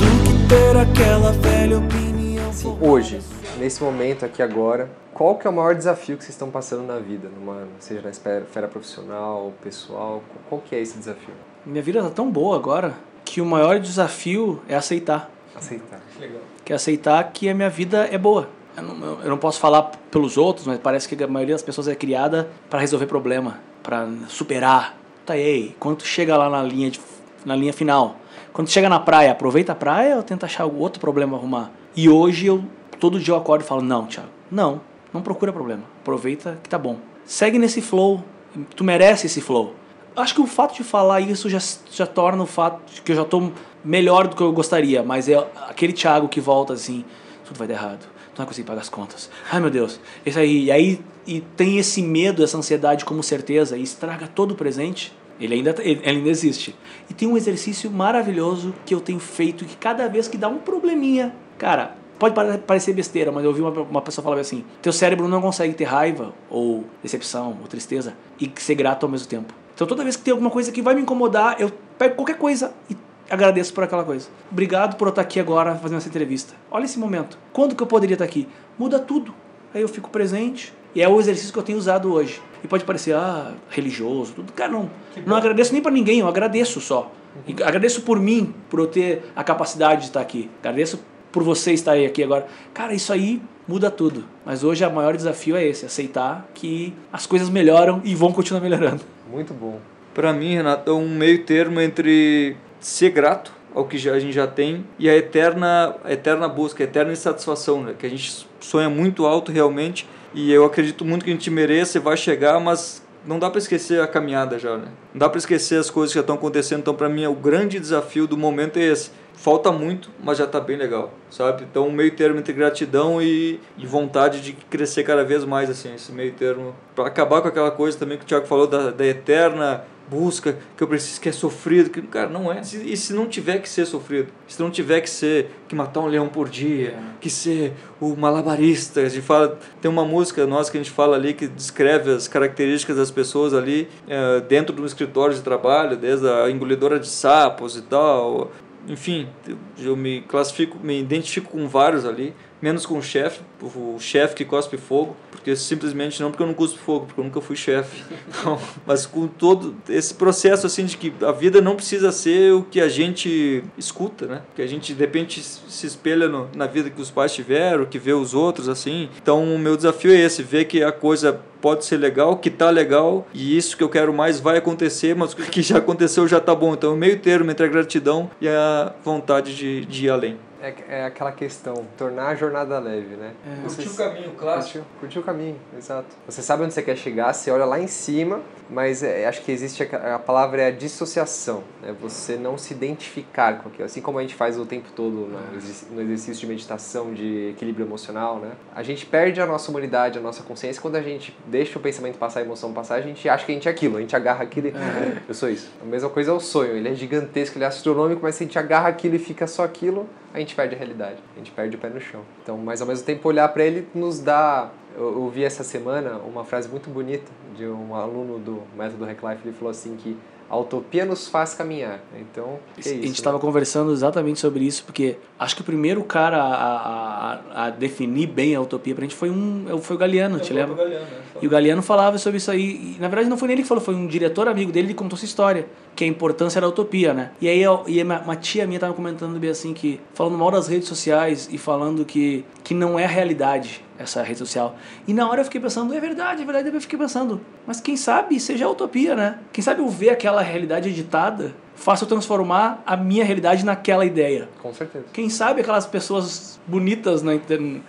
Do que ter aquela velha opinião. Sim, hoje, nesse momento aqui agora, qual que é o maior desafio que vocês estão passando na vida, numa, seja na esfera profissional, pessoal? Qual que é esse desafio? Minha vida tá tão boa agora que o maior desafio é aceitar. Aceitar. Legal. Que é aceitar que a minha vida é boa eu não, eu não posso falar pelos outros, mas parece que a maioria das pessoas é criada para resolver problema, para superar. Tá aí, quando tu chega lá na linha, de, na linha final, quando tu chega na praia, aproveita a praia ou tenta achar outro problema arrumar? E hoje eu, todo dia eu acordo e falo, não, Thiago, não, não procura problema, aproveita que tá bom. Segue nesse flow, tu merece esse flow. Acho que o fato de falar isso já, já torna o fato de que eu já tô melhor do que eu gostaria, mas é aquele Thiago que volta assim, tudo vai dar errado não vai conseguir pagar as contas. Ai meu Deus, isso aí. E aí e tem esse medo, essa ansiedade como certeza e estraga todo o presente. Ele ainda, ele ainda existe. E tem um exercício maravilhoso que eu tenho feito que cada vez que dá um probleminha, cara, pode parecer besteira, mas eu ouvi uma, uma pessoa falar assim: teu cérebro não consegue ter raiva, ou decepção, ou tristeza, e ser grato ao mesmo tempo. Então toda vez que tem alguma coisa que vai me incomodar, eu pego qualquer coisa e agradeço por aquela coisa. Obrigado por eu estar aqui agora fazendo essa entrevista. Olha esse momento. Quando que eu poderia estar aqui? Muda tudo. Aí eu fico presente. E é o exercício que eu tenho usado hoje. E pode parecer, ah, religioso, tudo. Cara, não. Não agradeço nem para ninguém, eu agradeço só. E agradeço por mim, por eu ter a capacidade de estar aqui. Agradeço por você estar aí aqui agora. Cara, isso aí muda tudo. Mas hoje o maior desafio é esse, aceitar que as coisas melhoram e vão continuar melhorando. Muito bom. Para mim, Renato, é um meio termo entre ser grato ao que a gente já tem e a eterna, a eterna busca, a eterna insatisfação, né? que a gente sonha muito alto realmente e eu acredito muito que a gente mereça e vai chegar, mas não dá para esquecer a caminhada já, né? Não dá para esquecer as coisas que já estão acontecendo. Então, para mim, o grande desafio do momento é esse. Falta muito, mas já está bem legal, sabe? Então, um meio termo entre gratidão e, e vontade de crescer cada vez mais, assim, esse meio termo. Para acabar com aquela coisa também que o Thiago falou da, da eterna busca, que eu preciso que é sofrido, que cara, não é. E se não tiver que ser sofrido, se não tiver que ser que matar um leão por dia, que ser o malabarista, a gente fala, tem uma música nossa que a gente fala ali que descreve as características das pessoas ali é, dentro do escritório de trabalho, desde a engolidora de sapos e tal, enfim, eu me classifico, me identifico com vários ali menos com o chefe, o chefe que cospe fogo, porque simplesmente não porque eu não cuspo fogo, porque eu nunca fui chefe. mas com todo esse processo assim de que a vida não precisa ser o que a gente escuta, né? Que a gente de repente se espelha no, na vida que os pais tiveram, que vê os outros assim. Então o meu desafio é esse, ver que a coisa pode ser legal, que tá legal e isso que eu quero mais vai acontecer, mas o que já aconteceu já tá bom. Então, meio termo entre a gratidão e a vontade de, de ir além. É, é aquela questão, tornar a jornada leve, né? É. Curtir o caminho clássico. Curtir, curtir, o caminho, exato. Você sabe onde você quer chegar, você olha lá em cima, mas é, acho que existe a, a, palavra é a dissociação, né? Você não se identificar com aquilo. Assim como a gente faz o tempo todo no, no exercício de meditação, de equilíbrio emocional, né? A gente perde a nossa humanidade, a nossa consciência quando a gente deixa o pensamento passar, a emoção passar, a gente acha que a gente é aquilo, a gente agarra aquilo e... É. Eu sou isso. A mesma coisa é o sonho, ele é gigantesco, ele é astronômico, mas se a gente agarra aquilo e fica só aquilo, a gente perde a realidade, a gente perde o pé no chão. Então, mas ao mesmo tempo olhar para ele nos dá eu ouvi essa semana uma frase muito bonita de um aluno do método Hack Life, ele falou assim que a utopia nos faz caminhar. Então, é isso, a gente estava né? conversando exatamente sobre isso, porque acho que o primeiro cara a, a, a definir bem a utopia pra gente foi, um, foi o Galeano, é te lembra? Galeano, né? E o Galeano falava sobre isso aí. E, na verdade, não foi ele que falou, foi um diretor amigo dele que contou essa história, que a importância da utopia, né? E aí eu, e uma tia minha estava comentando bem assim, que falando mal das redes sociais e falando que, que não é a realidade essa rede social. E na hora eu fiquei pensando, é verdade, é verdade, eu fiquei pensando, mas quem sabe seja a utopia, né? Quem sabe eu ver aquela realidade editada faça eu transformar a minha realidade naquela ideia. Com certeza. Quem sabe aquelas pessoas bonitas, né,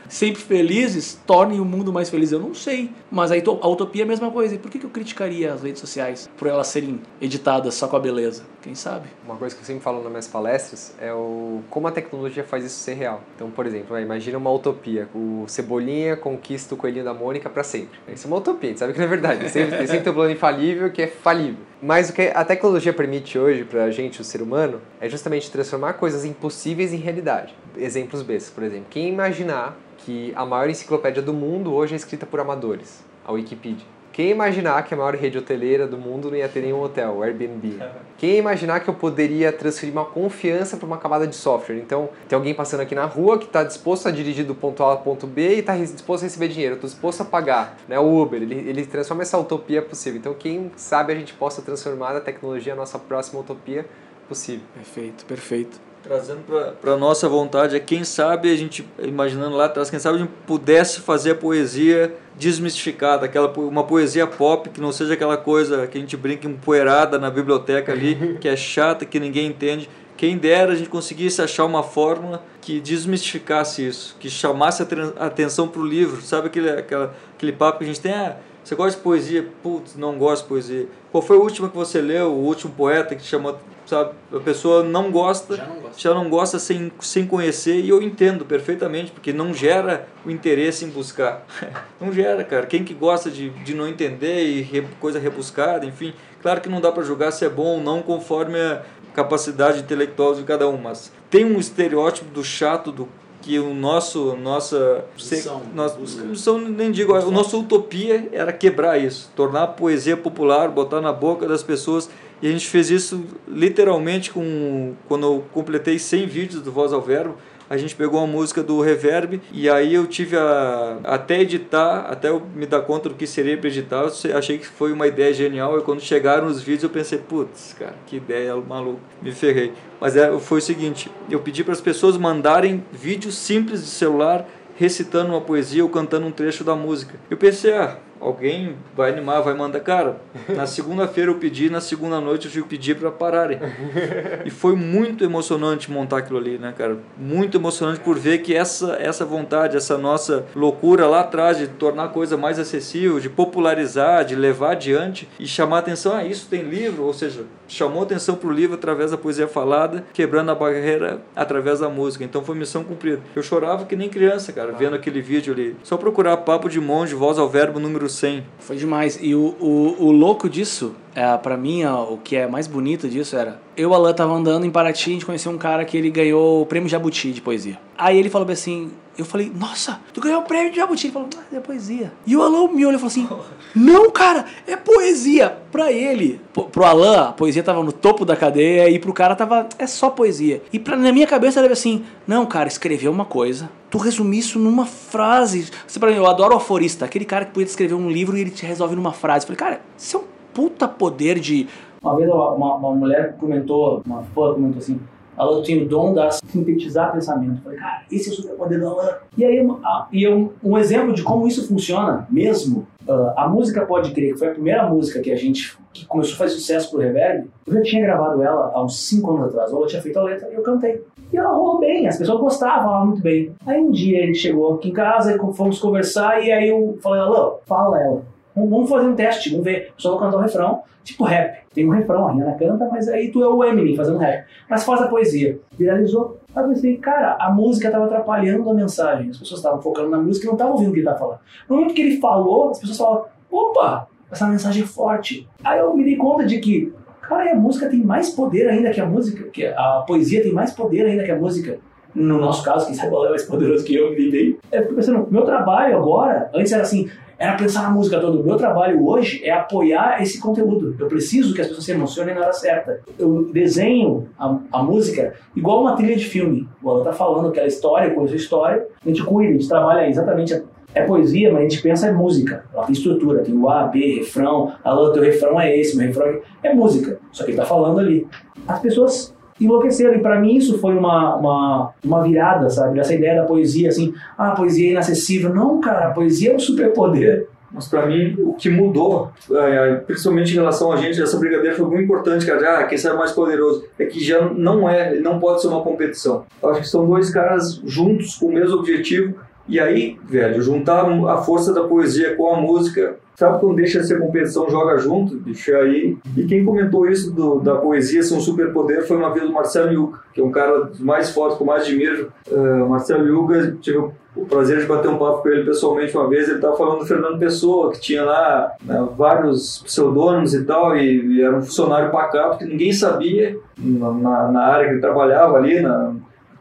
sempre felizes, tornem o mundo mais feliz? Eu não sei. Mas a utopia é a mesma coisa. E por que eu criticaria as redes sociais por elas serem editadas só com a beleza? Quem sabe? Uma coisa que eu sempre falo nas minhas palestras é o como a tecnologia faz isso ser real. Então, por exemplo, imagina uma utopia. O Cebolinha conquista o coelhinho da Mônica para sempre. Isso é uma utopia, a gente sabe que não é verdade. Sempre, sempre tem um plano infalível que é falível. Mas o que a tecnologia permite hoje para a gente, o ser humano, é justamente transformar coisas impossíveis em realidade. Exemplos bestas, por exemplo. Quem imaginar que a maior enciclopédia do mundo hoje é escrita por amadores, a Wikipedia? Quem imaginar que a maior rede hoteleira do mundo não ia ter nenhum hotel, o Airbnb? Quem imaginar que eu poderia transferir uma confiança para uma camada de software? Então, tem alguém passando aqui na rua que está disposto a dirigir do ponto A ao ponto B e está disposto a receber dinheiro, estou disposto a pagar. Né? O Uber, ele, ele transforma essa utopia possível. Então, quem sabe a gente possa transformar a tecnologia a nossa próxima utopia possível. Perfeito, perfeito trazendo para a nossa vontade é quem sabe a gente imaginando lá atrás quem sabe a gente pudesse fazer a poesia desmistificada aquela uma poesia pop que não seja aquela coisa que a gente brinca empoeirada na biblioteca ali que é chata que ninguém entende quem dera a gente conseguisse achar uma fórmula que desmistificasse isso que chamasse a atenção para o livro sabe aquele aquela, aquele papo que a gente tem ah, você gosta de poesia? Putz, não gosto de poesia. Qual foi a última que você leu? O último poeta que te chamou sabe? A pessoa não gosta, já não gosta, já não gosta sem, sem conhecer e eu entendo perfeitamente, porque não gera o interesse em buscar. não gera, cara. Quem que gosta de, de não entender e re, coisa rebuscada, enfim, claro que não dá para julgar se é bom ou não conforme a capacidade intelectual de cada um, mas tem um estereótipo do chato, do que o nosso nossa missão, nossa, missão nem digo, a nossa utopia era quebrar isso, tornar a poesia popular, botar na boca das pessoas e a gente fez isso literalmente com quando eu completei 100 vídeos do Voz ao Verbo. a gente pegou uma música do Reverb e aí eu tive a até editar, até eu me dar conta do que seria para editar, eu achei que foi uma ideia genial e quando chegaram os vídeos eu pensei, putz, cara, que ideia maluca, me ferrei. Mas é, foi o seguinte, eu pedi para as pessoas mandarem vídeos simples de celular recitando uma poesia ou cantando um trecho da música. Eu pensei, ah, alguém vai animar, vai mandar. Cara, na segunda-feira eu pedi, na segunda noite eu pedi para pararem. E foi muito emocionante montar aquilo ali, né, cara? Muito emocionante por ver que essa, essa vontade, essa nossa loucura lá atrás de tornar a coisa mais acessível, de popularizar, de levar adiante e chamar atenção, ah, isso tem livro, ou seja, chamou atenção para o livro através da poesia falada, quebrando a barreira através da música. Então foi missão cumprida. Eu chorava que nem criança, cara, vendo aquele vídeo ali. Só procurar Papo de Monge, Voz ao Verbo número 100. Foi demais. E o, o, o louco disso, é, para mim, ó, o que é mais bonito disso era... Eu Alan tava andando em Paraty, a gente conheceu um cara que ele ganhou o prêmio Jabuti de poesia. Aí ele falou assim... Eu falei, nossa, tu ganhou o prêmio de Jabuti. Ele falou, mas é poesia. E o Alan me olhou e falou assim, não, cara, é poesia. Pra ele, pro Alan, a poesia tava no topo da cadeia e pro cara tava, é só poesia. E pra, na minha cabeça era assim, não, cara, escreveu uma coisa, tu resumir isso numa frase. Você, pra mim, eu adoro o aforista, aquele cara que podia escrever um livro e ele te resolve numa frase. Eu falei, cara, isso é um puta poder de. Uma vez uma, uma mulher comentou, uma fã comentou assim: ela tinha o dom de sintetizar pensamento. Eu falei, cara, esse é o superpoder da Alan. E aí, e um, um exemplo de como isso funciona mesmo, uh, a música Pode Crer, que foi a primeira música que a gente que começou a fazer sucesso pro Reverb, eu já tinha gravado ela há uns 5 anos atrás. Ela tinha feito a letra e eu cantei. E ela rolou bem, as pessoas gostavam, falavam muito bem. Aí um dia ele chegou aqui em casa, fomos conversar e aí eu falei, Alan, fala ela. Vamos fazer um teste, vamos ver. Só vou cantar o refrão, tipo rap. Tem um refrão, a Rihanna canta, mas aí tu é o Eminem fazendo rap. Mas faz a poesia. Viralizou. Aí eu pensei, cara, a música estava atrapalhando a mensagem. As pessoas estavam focando na música e não estavam ouvindo o que ele estava falando. No momento que ele falou, as pessoas falavam, opa, essa mensagem é forte. Aí eu me dei conta de que, cara, a música tem mais poder ainda que a música, que a poesia tem mais poder ainda que a música. No nosso caso, quem sabe qual é mais poderoso que eu, me dei. Eu fico pensando, meu trabalho agora, antes era assim, era pensar na música toda. O meu trabalho hoje é apoiar esse conteúdo. Eu preciso que as pessoas se emocionem na hora certa. Eu desenho a, a música igual uma trilha de filme. O Alan tá falando aquela história, conheço a história, a gente cuida, a gente trabalha exatamente. A, é poesia, mas a gente pensa em música. Ela tem estrutura, tem o A, B, refrão. Alan, teu refrão é esse, meu refrão é... é música. Só que ele tá falando ali. As pessoas enlouqueceram. E para mim isso foi uma, uma, uma virada, sabe? Essa ideia da poesia, assim, ah, poesia é inacessível. Não, cara, a poesia é um superpoder. Mas para mim, o que mudou, é, principalmente em relação a gente, essa brincadeira foi muito importante, cara. Ah, quem sabe mais poderoso. É que já não é, não pode ser uma competição. Eu acho que são dois caras juntos com o mesmo objetivo. E aí, velho, juntar a força da poesia com a música Sabe quando deixa de ser competição, joga junto, bicho, aí... E quem comentou isso do, da poesia ser um superpoder foi uma vez o Marcelo Yuca, que é um cara mais que eu mais admiro. Uh, Marcelo Yuca, tive o prazer de bater um papo com ele pessoalmente uma vez, ele estava falando do Fernando Pessoa, que tinha lá né, vários pseudônimos e tal, e, e, era um funcionário pacato que ninguém sabia, na, na área que ele trabalhava ali, na,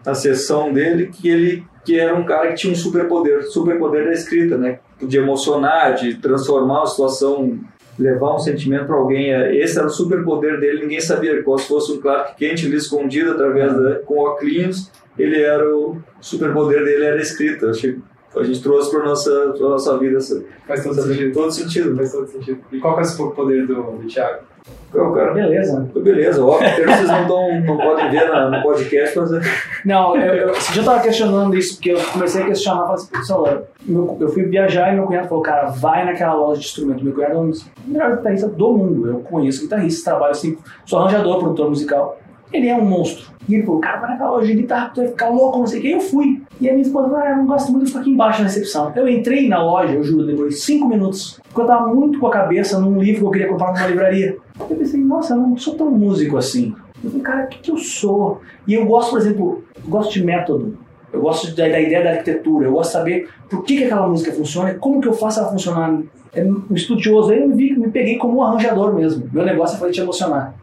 na sessão dele, que ele que era um cara que tinha um superpoder, superpoder da escrita, né? De emocionar, de transformar a situação, levar um sentimento para alguém. É, esse era o superpoder dele, ninguém sabia. Como se fosse um Clark ali escondido através da, com óculos, ele era o superpoder dele era escrita. Acho a gente trouxe para nossa pra nossa vida. Faz todo sentido. Todo sentido. Faz todo sentido. E qual que é o superpoder do, do Thiago? Não, cara, beleza. Beleza, óbvio. Vocês não, tão, não podem ver na, no podcast, mas. É- não, eu, eu, esse dia eu tava questionando isso, porque eu comecei a questionar, falei assim, meu, eu fui viajar e meu cunhado falou, cara, vai naquela loja de instrumento. Meu cunhado é um dos melhores guitarristas do mundo. Eu conheço guitarristas, trabalho assim, sou arranjador, produtor musical. Ele é um monstro. E ele falou, cara, vai naquela loja de guitarra, tu vai ficar louco, não sei o que. Eu fui. E a minha esposa falou, ah, eu não gosto muito de ficar aqui embaixo na recepção. Eu entrei na loja, eu juro, depois de cinco minutos, porque eu tava muito com a cabeça num livro que eu queria comprar numa livraria. Eu pensei, nossa, eu não sou tão músico assim. Eu falei, cara, o que, que eu sou? E eu gosto, por exemplo, gosto de método. Eu gosto da, da, ideia da arquitetura. Eu gosto de saber por que, que aquela música funciona e como que eu faço ela funcionar. É um estudioso. Aí eu me, vi, me peguei como um arranjador mesmo. Meu negócio é fazer te emocionar.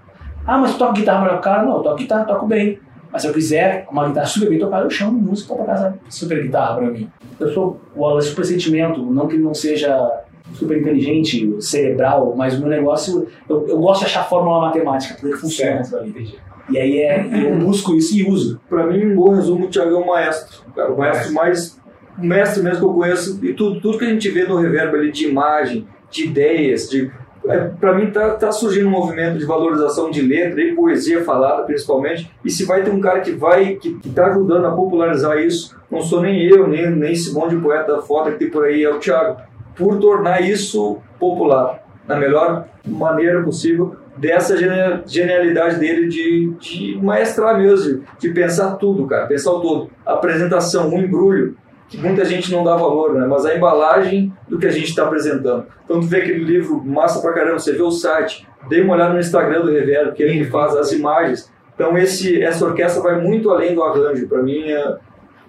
Ah, mas tu toca guitarra melhor cara? Não, eu toco guitarra, toco bem. Mas se eu quiser uma guitarra super bem tocada, eu chamo um músico para tocar essa super guitarra para mim. Eu sou o super sentimento, não que ele não seja super inteligente, cerebral, mas o meu negócio, eu, eu gosto de achar fórmula matemática, porque funciona isso ali. E aí é, eu busco isso e uso. Pra mim, um bom resumo, o Thiago é um maestro. Cara, o maestro mais. O mestre mesmo que eu conheço. E tudo, tudo que a gente vê no reverb ali de imagem, de ideias, de. É, para mim tá, tá surgindo um movimento de valorização de letra e poesia falada principalmente e se vai ter um cara que vai que, que tá ajudando a popularizar isso não sou nem eu nem nem esse monte de poeta foda que tem por aí é o Thiago por tornar isso popular na melhor maneira possível dessa genialidade dele de, de maestrar mesmo, de pensar tudo, cara, pensar o todo. A apresentação, o embrulho, que muita gente não dá valor, né? Mas a embalagem do que a gente está apresentando. Então tu vê aquele livro massa pra caramba, você vê o site, dê uma olhada no Instagram do Reverb, que ele faz as imagens. Então esse, essa orquestra vai muito além do arranjo. Para mim, é,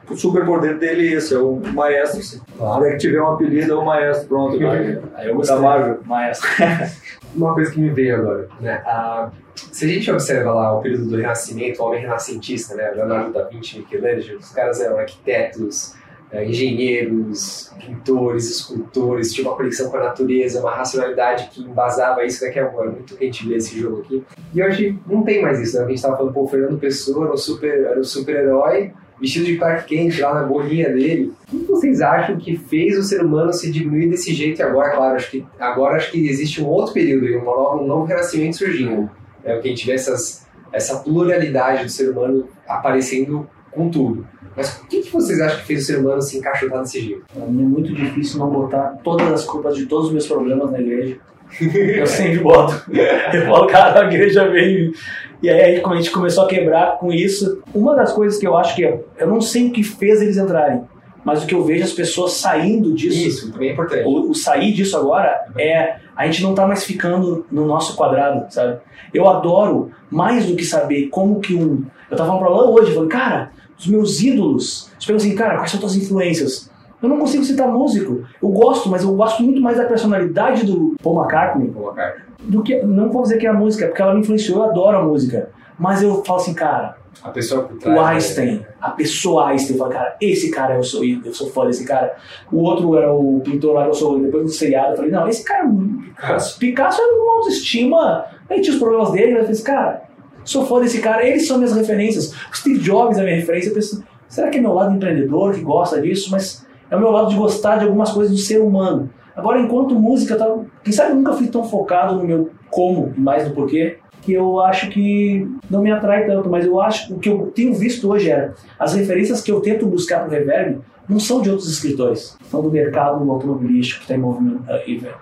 o super poder dele é esse, é o maestro. Assim. Claro. Se que tiver um apelido, é o maestro, pronto. Aí eu Da gostei. Marvel. Maestro. Uma coisa que me veio agora, né? A- se a gente observa lá o período do Renascimento, o homem renascentista, né? Leonardo da Vinci, Michelangelo, os caras eram arquitetos, engenheiros, pintores, escultores, tinha uma conexão com a natureza, uma racionalidade que embasava isso, né? Que é é muito que a gente vê esse jogo aqui. E hoje não tem mais isso, né? A gente tava falando, pô, o Fernando Pessoa era um super, era um super-herói, vestido de Clark Kent lá na bolinha dele. O que vocês acham que fez o ser humano se diminuir desse jeito e agora, claro, acho que agora acho que existe um outro período, aí, uma nova, um novo renascimento surgindo. É o que a gente vê essas, essa pluralidade do ser humano aparecendo com tudo. Mas o que, que vocês acham que fez o ser humano se encaixotar desse jeito? Pra mim é muito difícil não botar todas as culpas de todos os meus problemas na igreja. Eu sempre boto. Eu falo, cara, a igreja veio. E aí, quando a gente começou a quebrar com isso, uma das coisas que eu acho que é, eu não sei o que fez eles entrarem, mas o que eu vejo as pessoas saindo disso, Isso, também é importante. o, o sair disso agora é a gente não tá mais ficando no nosso quadrado, sabe? Eu adoro mais do que saber como que um. Eu tava falando pra lá hoje, falando, cara, os meus ídolos. Você pergunta assim, cara, quais são tuas influências? Eu não consigo citar músico. Eu gosto, mas eu gosto muito mais da personalidade do Paul McCartney Vou colocar. do que. Não vou dizer que é a música, porque ela me influenciou, eu adoro a música. Mas eu falo assim, cara, A pessoa por trás. o né? Einstein, a pessoa Einstein, eu falo, cara, esse cara eu sou ídolo, eu sou fã desse cara. O outro era o pintor lá que eu sou, depois do seriado, eu falei, não, esse cara, é Picasso, Picasso era uma autoestima, aí tinha os problemas dele, mas eu falei, cara, sou fã desse cara, eles são minhas referências. O Steve Jobs é minha referência, eu penso, será que é meu lado empreendedor que gosta disso? Mas é o meu lado de gostar de algumas coisas do ser humano. Agora, enquanto música, tava, quem sabe eu nunca fui tão focado no meu como e mais no porquê, que eu acho que não me atrai tanto, mas eu acho o que eu tenho visto hoje é as referências que eu tento buscar pro Reverb não são de outros escritores, são do mercado automobilístico que está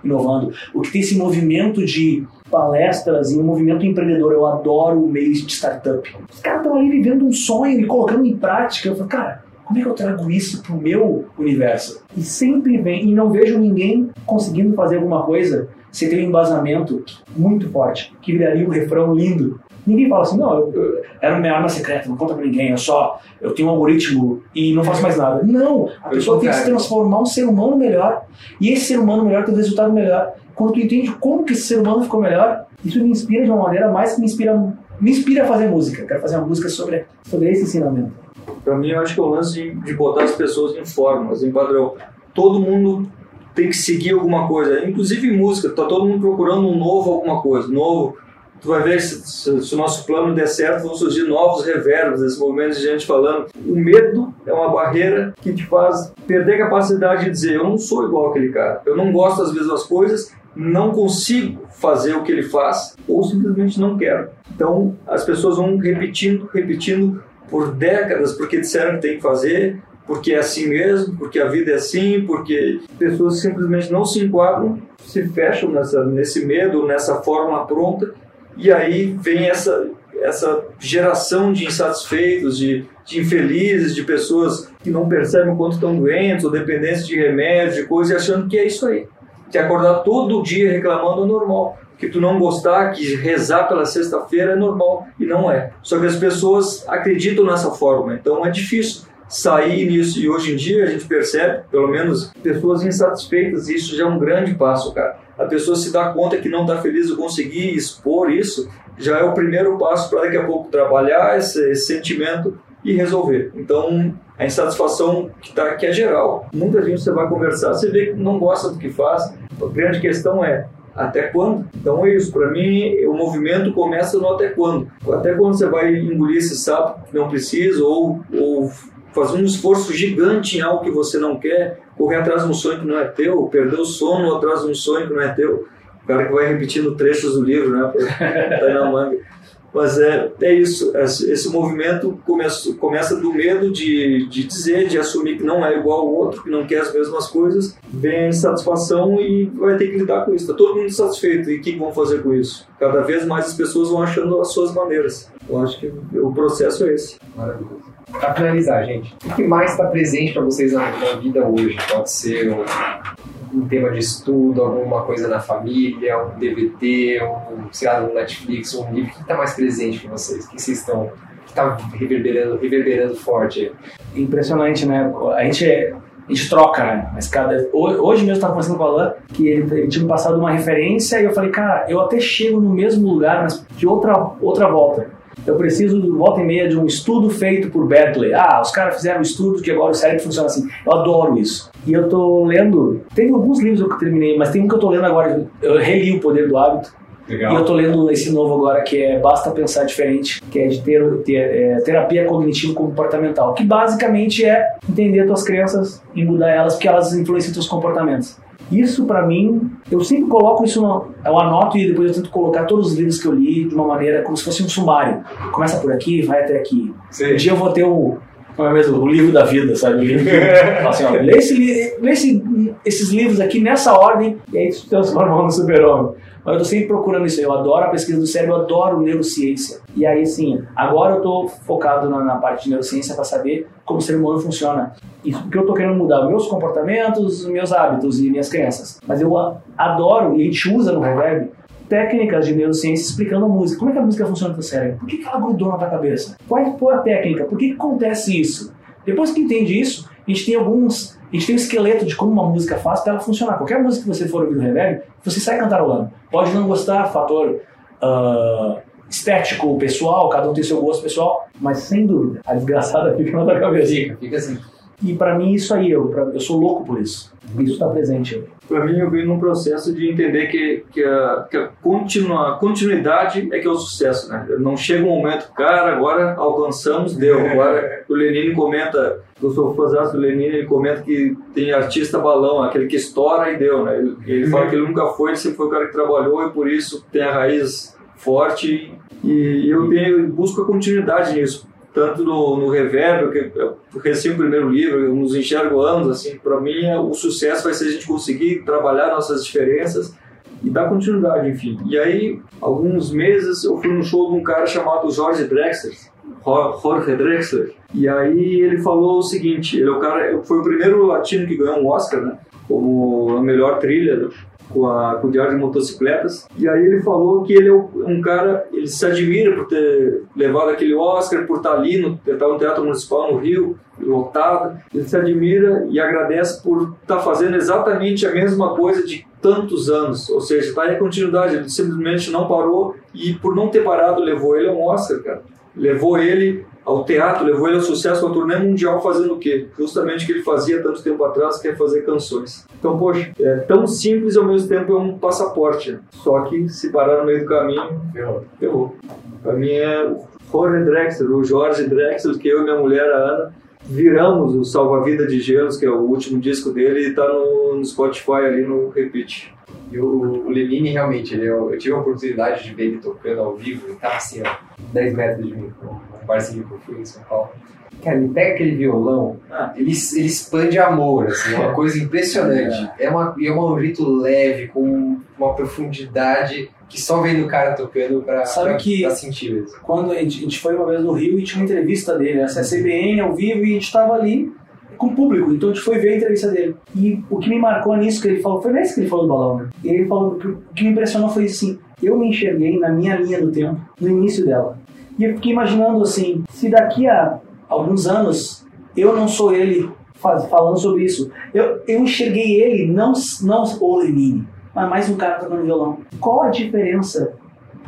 inovando, o que tem esse movimento de palestras e um movimento empreendedor. Eu adoro o meio de startup. Os caras estão ali vivendo um sonho e colocando em prática. Eu falo, cara, como é que eu trago isso pro meu universo? E sempre vem, e não vejo ninguém conseguindo fazer alguma coisa sem ter um embasamento muito forte, que viraria um refrão lindo. Ninguém fala assim, não, eu, eu, era minha arma secreta, não conta pra ninguém, eu só, eu tenho um algoritmo e não faço mais nada. Não, a Pelo pessoa tem que se transformar um ser humano melhor, e esse ser humano melhor tem um resultado melhor. Quando tu entende como que esse ser humano ficou melhor, isso me inspira de uma maneira mais que me inspira, me inspira a fazer música. Quero fazer uma música sobre, sobre esse ensinamento. Para mim, eu acho que é o lance de, de botar as pessoas em fórmulas, em padrão. Todo mundo tem que seguir alguma coisa, inclusive em música. Tá todo mundo procurando um novo alguma coisa, novo. Tu vai ver se, se- se o nosso plano der certo, vão surgir novos reverbos, esses momentos de gente falando. O medo é uma barreira que te faz perder a capacidade de dizer: eu não sou igual aquele cara, eu não gosto das mesmas coisas, não consigo fazer o que ele faz, ou simplesmente não quero. Então, as pessoas vão repetindo, repetindo por décadas porque disseram que tem que fazer, porque é assim mesmo, porque a vida é assim, porque pessoas simplesmente não se enquadram, se fecham nessa, nesse medo, nessa fórmula pronta, e aí vem essa, essa geração de insatisfeitos, de, de infelizes, de pessoas que não percebem o quanto estão doentes, ou dependentes de remédio, de coisa, e achando que é isso aí. Que acordar todo dia reclamando é normal. Que tu não gostar, que rezar pela sexta-feira é normal. E não é. Só que as pessoas acreditam nessa forma. Então é difícil sair nisso. E hoje em dia a gente percebe, pelo menos, pessoas insatisfeitas. E isso já é um grande passo, cara. A pessoa se dá conta que não está feliz de conseguir expor isso, já é o primeiro passo para daqui a pouco trabalhar esse, esse sentimento e resolver. Então, a insatisfação que, tá, que é geral. Muita gente você vai conversar, você vê que não gosta do que faz. A grande questão é Até quando? Então é isso. Para mim, o movimento começa no até quando. Até quando você vai engolir esse sapo que não precisa ou, ou fazer um esforço gigante em algo que você não quer, correr atrás de um sonho que não é teu, perder o sono atrás de um sonho que não é teu. O cara que vai repetindo trechos do livro, né? Tá na manga. Mas é, é isso, esse movimento começa, começa do medo de, de dizer, de assumir que não é igual ao outro, que não quer as mesmas coisas, vem a insatisfação e vai ter que lidar com isso. Está todo mundo satisfeito, e o que vão fazer com isso? Cada vez mais as pessoas vão achando as suas maneiras. Eu acho que o processo é esse. Maravilhoso. Para finalizar, gente, o que mais está presente para vocês na, na, vida hoje? Pode ser um, um, tema de estudo, alguma coisa na família, um DVD, um, sei lá, um Netflix, um livro. O que está mais presente para vocês? O que vocês estão que está reverberando, reverberando forte? Impressionante, né? A gente a gente troca, né? Mas cada. Hoje mesmo eu estava conversando com o Alan que ele, ele, tinha me passado uma referência e eu falei, cara, eu até chego no mesmo lugar, mas de outra, outra volta. Eu preciso, volta e meia, de um estudo feito por Berkeley. Ah, os caras fizeram um estudo que agora o cérebro funciona assim. Eu adoro isso. E eu tô lendo. Tem alguns livros que eu terminei, mas tem um que eu tô lendo agora. Eu reli O Poder do Hábito. Legal. E eu tô lendo esse novo agora que é Basta Pensar Diferente, que é de ter, ter é, terapia cognitivo comportamental, que basicamente é entender tuas crenças e mudar elas, porque elas influenciam teus comportamentos. Isso para mim, eu sempre coloco isso, no, eu anoto e depois eu tento colocar todos os livros que eu li de uma maneira como se fosse um sumário. Começa por aqui, vai até aqui. Sim. Um dia eu vou ter o, como é mesmo, o livro da vida, sabe? O livro que, assim, ó, lê, esse, lê esse, esses livros aqui nessa ordem e aí se transforma no super-homem. Mas eu tô sempre procurando isso. Eu adoro a pesquisa do cérebro, eu adoro neurociência. E aí, sim, agora eu tô focado na, na parte de neurociência para saber como o ser humano funciona. Isso porque eu tô querendo mudar meus comportamentos, meus hábitos e minhas crenças. Mas eu adoro, e a gente usa no Reverb, técnicas de neurociência explicando a música. Como é que a música funciona no teu cérebro? Por que, que ela grudou na tua cabeça? Qual é a técnica? Por que, que acontece isso? Depois que entende isso, a gente tem alguns a gente tem um esqueleto de como uma música faz para ela funcionar. Qualquer música que você for ouvir no reverb, você sai cantarolando. Pode não gostar, fator uh, estético, pessoal, cada um tem seu gosto pessoal, mas sem dúvida, a desgraçada fica na tua cabeça. Fica, fica assim. E para mim isso aí, eu, pra, eu sou louco por isso. Isso está presente. Para mim eu venho num processo de entender que, que, a, que a, continua, a continuidade é que é o sucesso, né? Não chega um momento, cara, agora alcançamos, deu. Agora o Lenine comenta, eu sou fãzão do Lenine, ele comenta que tem artista balão, aquele que estoura e deu, né? Ele, ele fala que ele nunca foi, ele sempre foi o cara que trabalhou e por isso tem a raiz forte e eu tenho, busco a continuidade nisso tanto no, no Reverb, que eu recebi o primeiro livro, eu nos enxergo anos, assim, para mim é, o sucesso vai ser a gente conseguir trabalhar nossas diferenças e dar continuidade, enfim. E aí, alguns meses, eu fui num show de um cara chamado Jorge Drexler, Jorge Drexler, e aí ele falou o seguinte, ele é o cara, foi o primeiro latino que ganhou um Oscar, né, como a melhor trilha com, a, com o Diário de Motocicletas. E aí ele falou que ele é um cara, ele se admira por ter levado aquele Oscar, por estar ali no, estar no Teatro Municipal no Rio, lotado. Ele se admira e agradece por estar fazendo exatamente a mesma coisa de tantos anos. Ou seja, está em continuidade. Ele simplesmente não parou e por não ter parado levou ele a um Oscar, cara. Levou ele ao teatro, levou ele ao sucesso, a turnê mundial fazendo o quê? Justamente o que ele fazia tanto tempo atrás, que é fazer canções. Então, poxa, é tão simples e ao mesmo tempo é um passaporte. Só que se parar no meio do caminho, ferrou. ferrou. Pra mim é o Jorge Drexler, o Jorge Drexler, que eu e minha mulher, a Ana, viramos o Salva-Vida de Gelos, que é o último disco dele, e tá no, no Spotify ali no Repeat. E o, o Lenine realmente, ele, eu, eu, tive a oportunidade de ver ele tocando ao vivo, ele tá assim, ó, 10 metros de mim barzinho que eu fui em São Paulo. Cara, ele pega aquele violão, ah. ele, ele expande amor, assim, é uma coisa impressionante. É, uma, é um jeito leve, com uma profundidade que só vem do cara tocando pra, Sabe pra, que pra sentir mesmo. Quando a gente, a gente, foi uma vez no Rio e tinha uma entrevista dele, essa né? CBN ao vivo, e a gente tava ali com o público, então a gente foi ver a entrevista dele. E o que me marcou nisso que ele falou, foi nesse que ele falou do balão, né? E ele falou o que me impressionou foi assim, eu me enxerguei na minha linha do tempo, no início dela. E eu fiquei imaginando assim, se daqui a alguns anos eu não sou ele faz, falando sobre isso, eu, eu enxerguei ele, não, não o Lenine, mas mais um cara tocando violão. Qual a diferença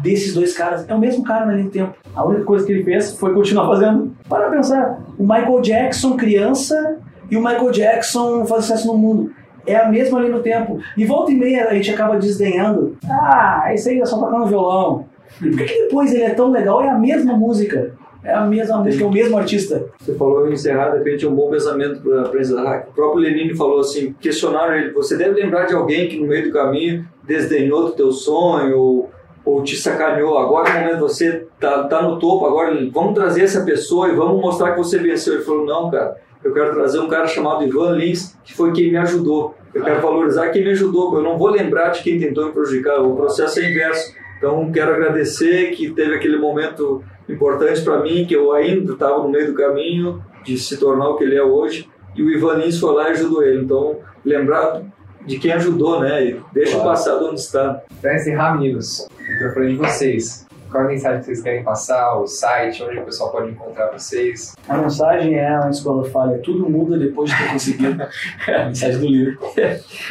desses dois caras? É o mesmo cara naquele tempo. A única coisa que ele fez foi continuar fazendo. Para pensar, o Michael Jackson criança e o Michael Jackson faz sucesso no mundo é a mesma linha do tempo. E volta e meia a gente acaba desdenhando. Ah, esse aí é só tocando violão. Por que, que depois ele é tão legal? É a mesma música. É a mesma música, é o mesmo artista. Você falou em encerrar, de repente é um bom pensamento para encerrar. O próprio Lenine falou assim, questionaram ele, você deve lembrar de alguém que no meio do caminho desdenhou do teu sonho ou, ou te sacaneou. Agora, no momento você tá, tá no topo, agora vamos trazer essa pessoa e vamos mostrar que você venceu. Ele falou, não, cara, eu quero trazer um cara chamado Ivan Lins, que foi quem me ajudou. Eu quero valorizar quem me ajudou, eu não vou lembrar de quem tentou me prejudicar, o processo é inverso. Então, quero agradecer que teve aquele momento importante para mim, que eu ainda estava no meio do caminho de se tornar o que ele é hoje, e o Ivan Lins foi lá e ajudou ele. Então, lembrar de quem ajudou, né? E deixa Claro. o passado onde está. Pra encerrar, meninos, o microfone de vocês. Qual é a mensagem que vocês querem passar? O site, onde o pessoal pode encontrar vocês? A mensagem é a escola falha, tudo muda depois de ter conseguido. É a mensagem do livro.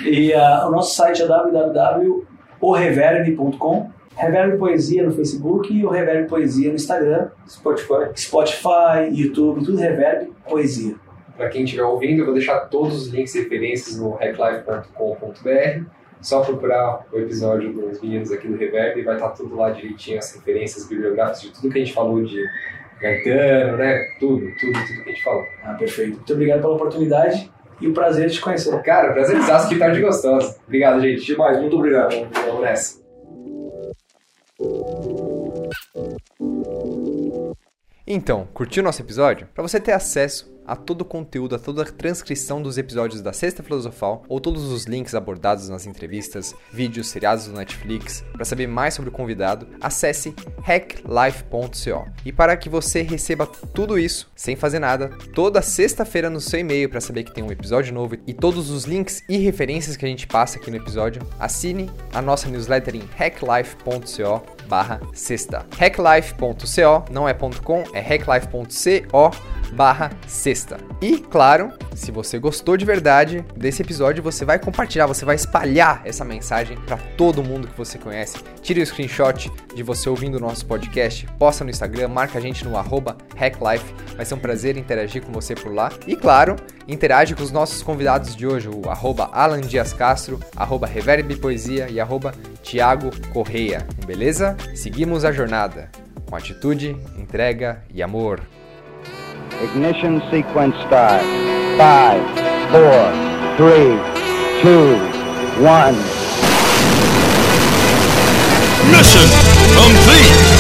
E ah, o nosso site é www.oreverb.com. Reverb Poesia no Facebook e o Reverb Poesia no Instagram, Spotify. Spotify, YouTube, tudo Reverb Poesia. Para quem estiver ouvindo, eu vou deixar todos os links e referências no hacklife.com.br. Só procurar o episódio dos meninos aqui do Reverb e vai estar tudo lá direitinho, as referências bibliográficas de tudo que a gente falou de Gaetano, né? Tudo, tudo, tudo que a gente falou. Ah, perfeito. Muito obrigado pela oportunidade e o prazer de te conhecer. Cara, prazerzaço, que tarde gostosa. Obrigado, gente. Demais, muito obrigado. Vamos nessa. Então, curtiu nosso episódio? Para você ter acesso a todo o conteúdo, a toda a transcrição dos episódios da Sexta Filosofal ou todos os links abordados nas entrevistas, vídeos, seriados do Netflix, para saber mais sobre o convidado, acesse hacklife.co. E para que você receba tudo isso sem fazer nada, toda sexta-feira no seu e-mail para saber que tem um episódio novo e todos os links e referências que a gente passa aqui no episódio, assine a nossa newsletter em hacklife.co barra sexta. hacklife.co não é .com, é hacklife.co barra sexta. E, claro, se você gostou de verdade desse episódio, você vai compartilhar, você vai espalhar essa mensagem para todo mundo que você conhece. Tire o screenshot de você ouvindo o nosso podcast, posta no Instagram, marca a gente no arroba hacklife. Vai ser um prazer interagir com você por lá. E, claro, interage com os nossos convidados de hoje, o arroba Alan Dias Castro, arroba Reverb Poesia e arroba Tiago Correia. Beleza? Seguimos a jornada com atitude, entrega e amor. Ignition sequence start. Five, four, three, two, one. Mission complete.